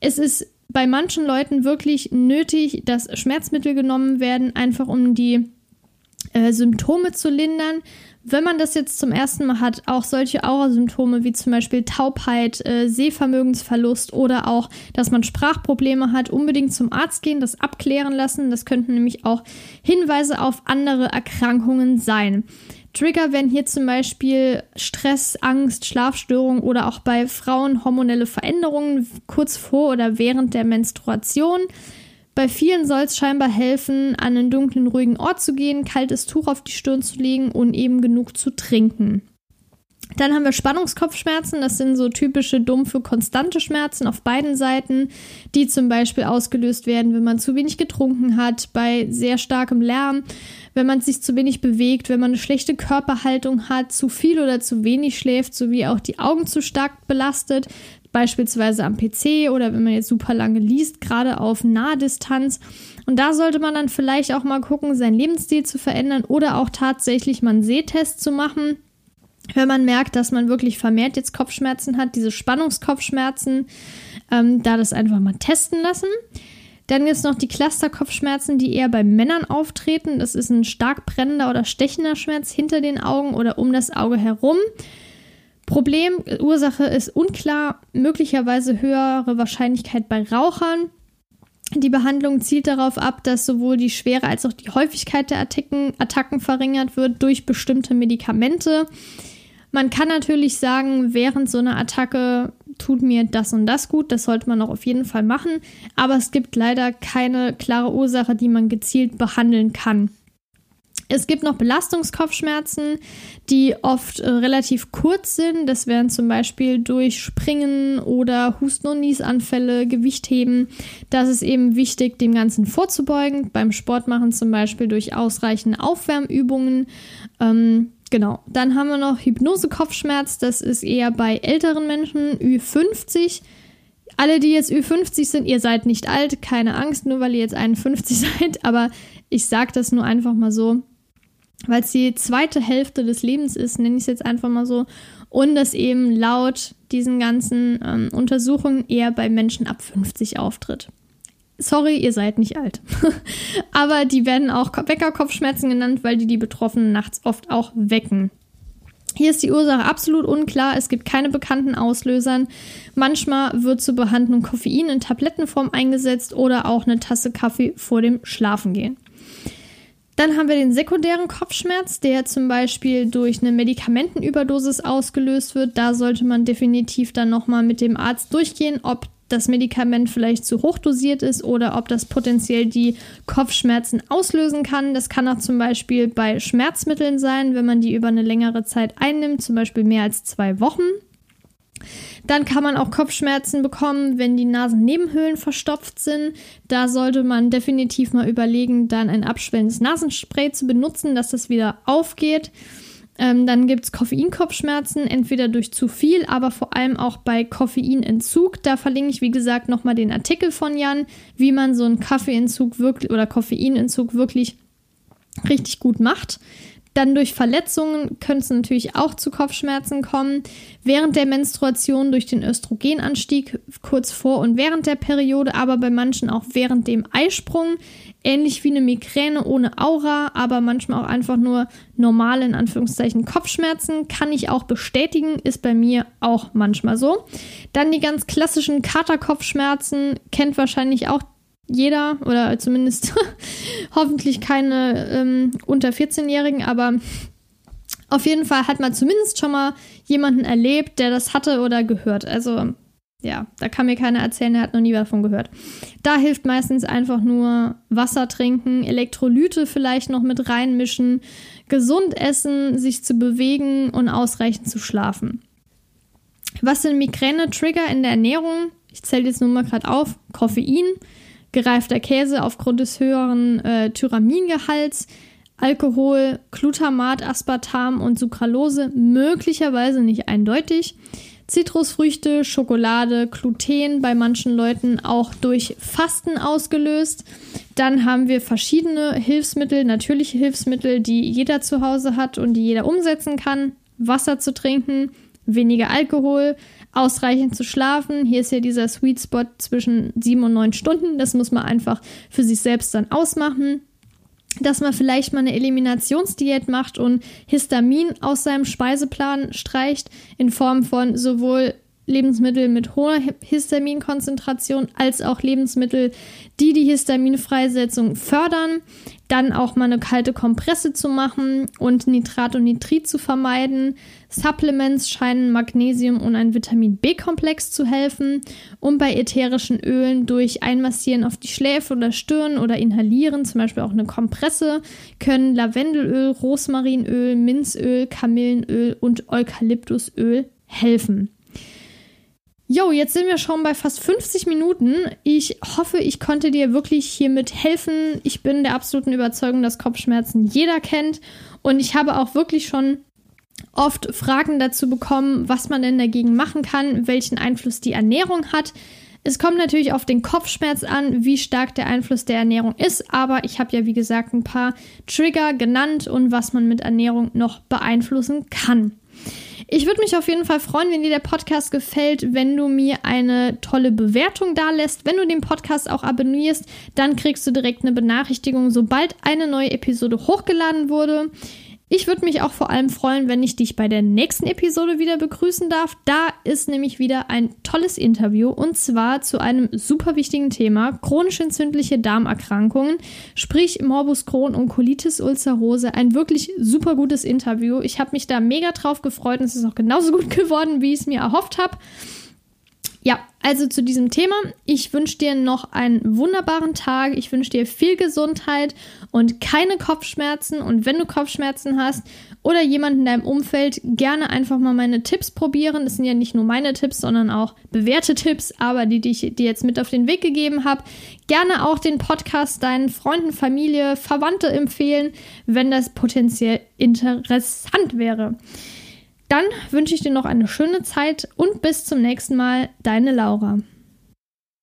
Es ist bei manchen Leuten wirklich nötig, dass Schmerzmittel genommen werden, einfach um die äh, Symptome zu lindern. Wenn man das jetzt zum ersten Mal hat, auch solche Aurasymptome wie zum Beispiel Taubheit, äh, Sehvermögensverlust oder auch, dass man Sprachprobleme hat, unbedingt zum Arzt gehen, das abklären lassen. Das könnten nämlich auch Hinweise auf andere Erkrankungen sein. Trigger wären hier zum Beispiel Stress, Angst, Schlafstörungen oder auch bei Frauen hormonelle Veränderungen kurz vor oder während der Menstruation. Bei vielen soll es scheinbar helfen, an einen dunklen, ruhigen Ort zu gehen, kaltes Tuch auf die Stirn zu legen und eben genug zu trinken. Dann haben wir Spannungskopfschmerzen. Das sind so typische dumpfe, konstante Schmerzen auf beiden Seiten, die zum Beispiel ausgelöst werden, wenn man zu wenig getrunken hat, bei sehr starkem Lärm, wenn man sich zu wenig bewegt, wenn man eine schlechte Körperhaltung hat, zu viel oder zu wenig schläft, sowie auch die Augen zu stark belastet, beispielsweise am PC oder wenn man jetzt super lange liest, gerade auf Nahdistanz. Und da sollte man dann vielleicht auch mal gucken, seinen Lebensstil zu verändern oder auch tatsächlich mal einen Sehtest zu machen. Wenn man merkt, dass man wirklich vermehrt jetzt Kopfschmerzen hat, diese Spannungskopfschmerzen, ähm, da das einfach mal testen lassen. Dann gibt es noch die Clusterkopfschmerzen, die eher bei Männern auftreten. Das ist ein stark brennender oder stechender Schmerz hinter den Augen oder um das Auge herum. Problem, Ursache ist unklar, möglicherweise höhere Wahrscheinlichkeit bei Rauchern. Die Behandlung zielt darauf ab, dass sowohl die Schwere als auch die Häufigkeit der Attacken, Attacken verringert wird durch bestimmte Medikamente. Man kann natürlich sagen, während so einer Attacke tut mir das und das gut, das sollte man auch auf jeden Fall machen, aber es gibt leider keine klare Ursache, die man gezielt behandeln kann. Es gibt noch Belastungskopfschmerzen, die oft äh, relativ kurz sind. Das wären zum Beispiel durch Springen oder Husten- und Niesanfälle, Gewichtheben. Das ist eben wichtig, dem Ganzen vorzubeugen. Beim Sportmachen zum Beispiel durch ausreichende Aufwärmübungen. Ähm, genau. Dann haben wir noch Hypnose-Kopfschmerz. Das ist eher bei älteren Menschen, Ü50. Alle, die jetzt Ü50 sind, ihr seid nicht alt, keine Angst, nur weil ihr jetzt 51 seid, aber ich sage das nur einfach mal so weil es die zweite Hälfte des Lebens ist, nenne ich es jetzt einfach mal so, und das eben laut diesen ganzen ähm, Untersuchungen eher bei Menschen ab 50 auftritt. Sorry, ihr seid nicht alt. Aber die werden auch Weckerkopfschmerzen genannt, weil die die Betroffenen nachts oft auch wecken. Hier ist die Ursache absolut unklar. Es gibt keine bekannten Auslösern. Manchmal wird zur Behandlung Koffein in Tablettenform eingesetzt oder auch eine Tasse Kaffee vor dem Schlafengehen. Dann haben wir den sekundären Kopfschmerz, der zum Beispiel durch eine Medikamentenüberdosis ausgelöst wird. Da sollte man definitiv dann nochmal mit dem Arzt durchgehen, ob das Medikament vielleicht zu hoch dosiert ist oder ob das potenziell die Kopfschmerzen auslösen kann. Das kann auch zum Beispiel bei Schmerzmitteln sein, wenn man die über eine längere Zeit einnimmt, zum Beispiel mehr als zwei Wochen. Dann kann man auch Kopfschmerzen bekommen, wenn die Nasennebenhöhlen verstopft sind. Da sollte man definitiv mal überlegen, dann ein abschwellendes Nasenspray zu benutzen, dass das wieder aufgeht. Ähm, dann gibt es Koffeinkopfschmerzen, entweder durch zu viel, aber vor allem auch bei Koffeinentzug. Da verlinke ich, wie gesagt, nochmal den Artikel von Jan, wie man so einen Kaffeeentzug wirklich oder Koffeinentzug wirklich richtig gut macht. Dann durch Verletzungen könnte es natürlich auch zu Kopfschmerzen kommen. Während der Menstruation durch den Östrogenanstieg kurz vor und während der Periode, aber bei manchen auch während dem Eisprung. Ähnlich wie eine Migräne ohne Aura, aber manchmal auch einfach nur normale, in Anführungszeichen, Kopfschmerzen. Kann ich auch bestätigen, ist bei mir auch manchmal so. Dann die ganz klassischen Katerkopfschmerzen, kennt wahrscheinlich auch jeder oder zumindest hoffentlich keine ähm, unter 14-Jährigen, aber auf jeden Fall hat man zumindest schon mal jemanden erlebt, der das hatte oder gehört. Also ja, da kann mir keiner erzählen, er hat noch nie davon gehört. Da hilft meistens einfach nur Wasser trinken, Elektrolyte vielleicht noch mit reinmischen, gesund essen, sich zu bewegen und ausreichend zu schlafen. Was sind Migräne-Trigger in der Ernährung? Ich zähle jetzt nur mal gerade auf. Koffein, gereifter Käse aufgrund des höheren äh, Tyramingehalts, Alkohol, Glutamat, Aspartam und Sucralose möglicherweise nicht eindeutig. Zitrusfrüchte, Schokolade, Gluten bei manchen Leuten auch durch Fasten ausgelöst. Dann haben wir verschiedene Hilfsmittel, natürliche Hilfsmittel, die jeder zu Hause hat und die jeder umsetzen kann. Wasser zu trinken, weniger Alkohol, ausreichend zu schlafen. Hier ist ja dieser Sweet Spot zwischen sieben und neun Stunden. Das muss man einfach für sich selbst dann ausmachen. Dass man vielleicht mal eine Eliminationsdiät macht und Histamin aus seinem Speiseplan streicht, in Form von sowohl Lebensmittel mit hoher Histaminkonzentration als auch Lebensmittel, die die Histaminfreisetzung fördern. Dann auch mal eine kalte Kompresse zu machen und Nitrat und Nitrit zu vermeiden. Supplements scheinen Magnesium und ein Vitamin B-Komplex zu helfen. Und bei ätherischen Ölen durch Einmassieren auf die Schläfe oder Stirn oder Inhalieren, zum Beispiel auch eine Kompresse, können Lavendelöl, Rosmarinöl, Minzöl, Kamillenöl und Eukalyptusöl helfen. Jo, jetzt sind wir schon bei fast 50 Minuten. Ich hoffe, ich konnte dir wirklich hiermit helfen. Ich bin der absoluten Überzeugung, dass Kopfschmerzen jeder kennt. Und ich habe auch wirklich schon oft Fragen dazu bekommen, was man denn dagegen machen kann, welchen Einfluss die Ernährung hat. Es kommt natürlich auf den Kopfschmerz an, wie stark der Einfluss der Ernährung ist, aber ich habe ja wie gesagt ein paar Trigger genannt und was man mit Ernährung noch beeinflussen kann. Ich würde mich auf jeden Fall freuen, wenn dir der Podcast gefällt, wenn du mir eine tolle Bewertung da lässt. Wenn du den Podcast auch abonnierst, dann kriegst du direkt eine Benachrichtigung, sobald eine neue Episode hochgeladen wurde. Ich würde mich auch vor allem freuen, wenn ich dich bei der nächsten Episode wieder begrüßen darf. Da ist nämlich wieder ein tolles Interview und zwar zu einem super wichtigen Thema: chronisch entzündliche Darmerkrankungen, sprich Morbus Crohn und Colitis ulcerose. Ein wirklich super gutes Interview. Ich habe mich da mega drauf gefreut und es ist auch genauso gut geworden, wie ich es mir erhofft habe. Ja, also zu diesem Thema. Ich wünsche dir noch einen wunderbaren Tag. Ich wünsche dir viel Gesundheit und keine Kopfschmerzen. Und wenn du Kopfschmerzen hast oder jemand in deinem Umfeld, gerne einfach mal meine Tipps probieren. Das sind ja nicht nur meine Tipps, sondern auch bewährte Tipps, aber die, die ich dir jetzt mit auf den Weg gegeben habe. Gerne auch den Podcast deinen Freunden, Familie, Verwandte empfehlen, wenn das potenziell interessant wäre. Dann wünsche ich dir noch eine schöne Zeit und bis zum nächsten Mal, deine Laura.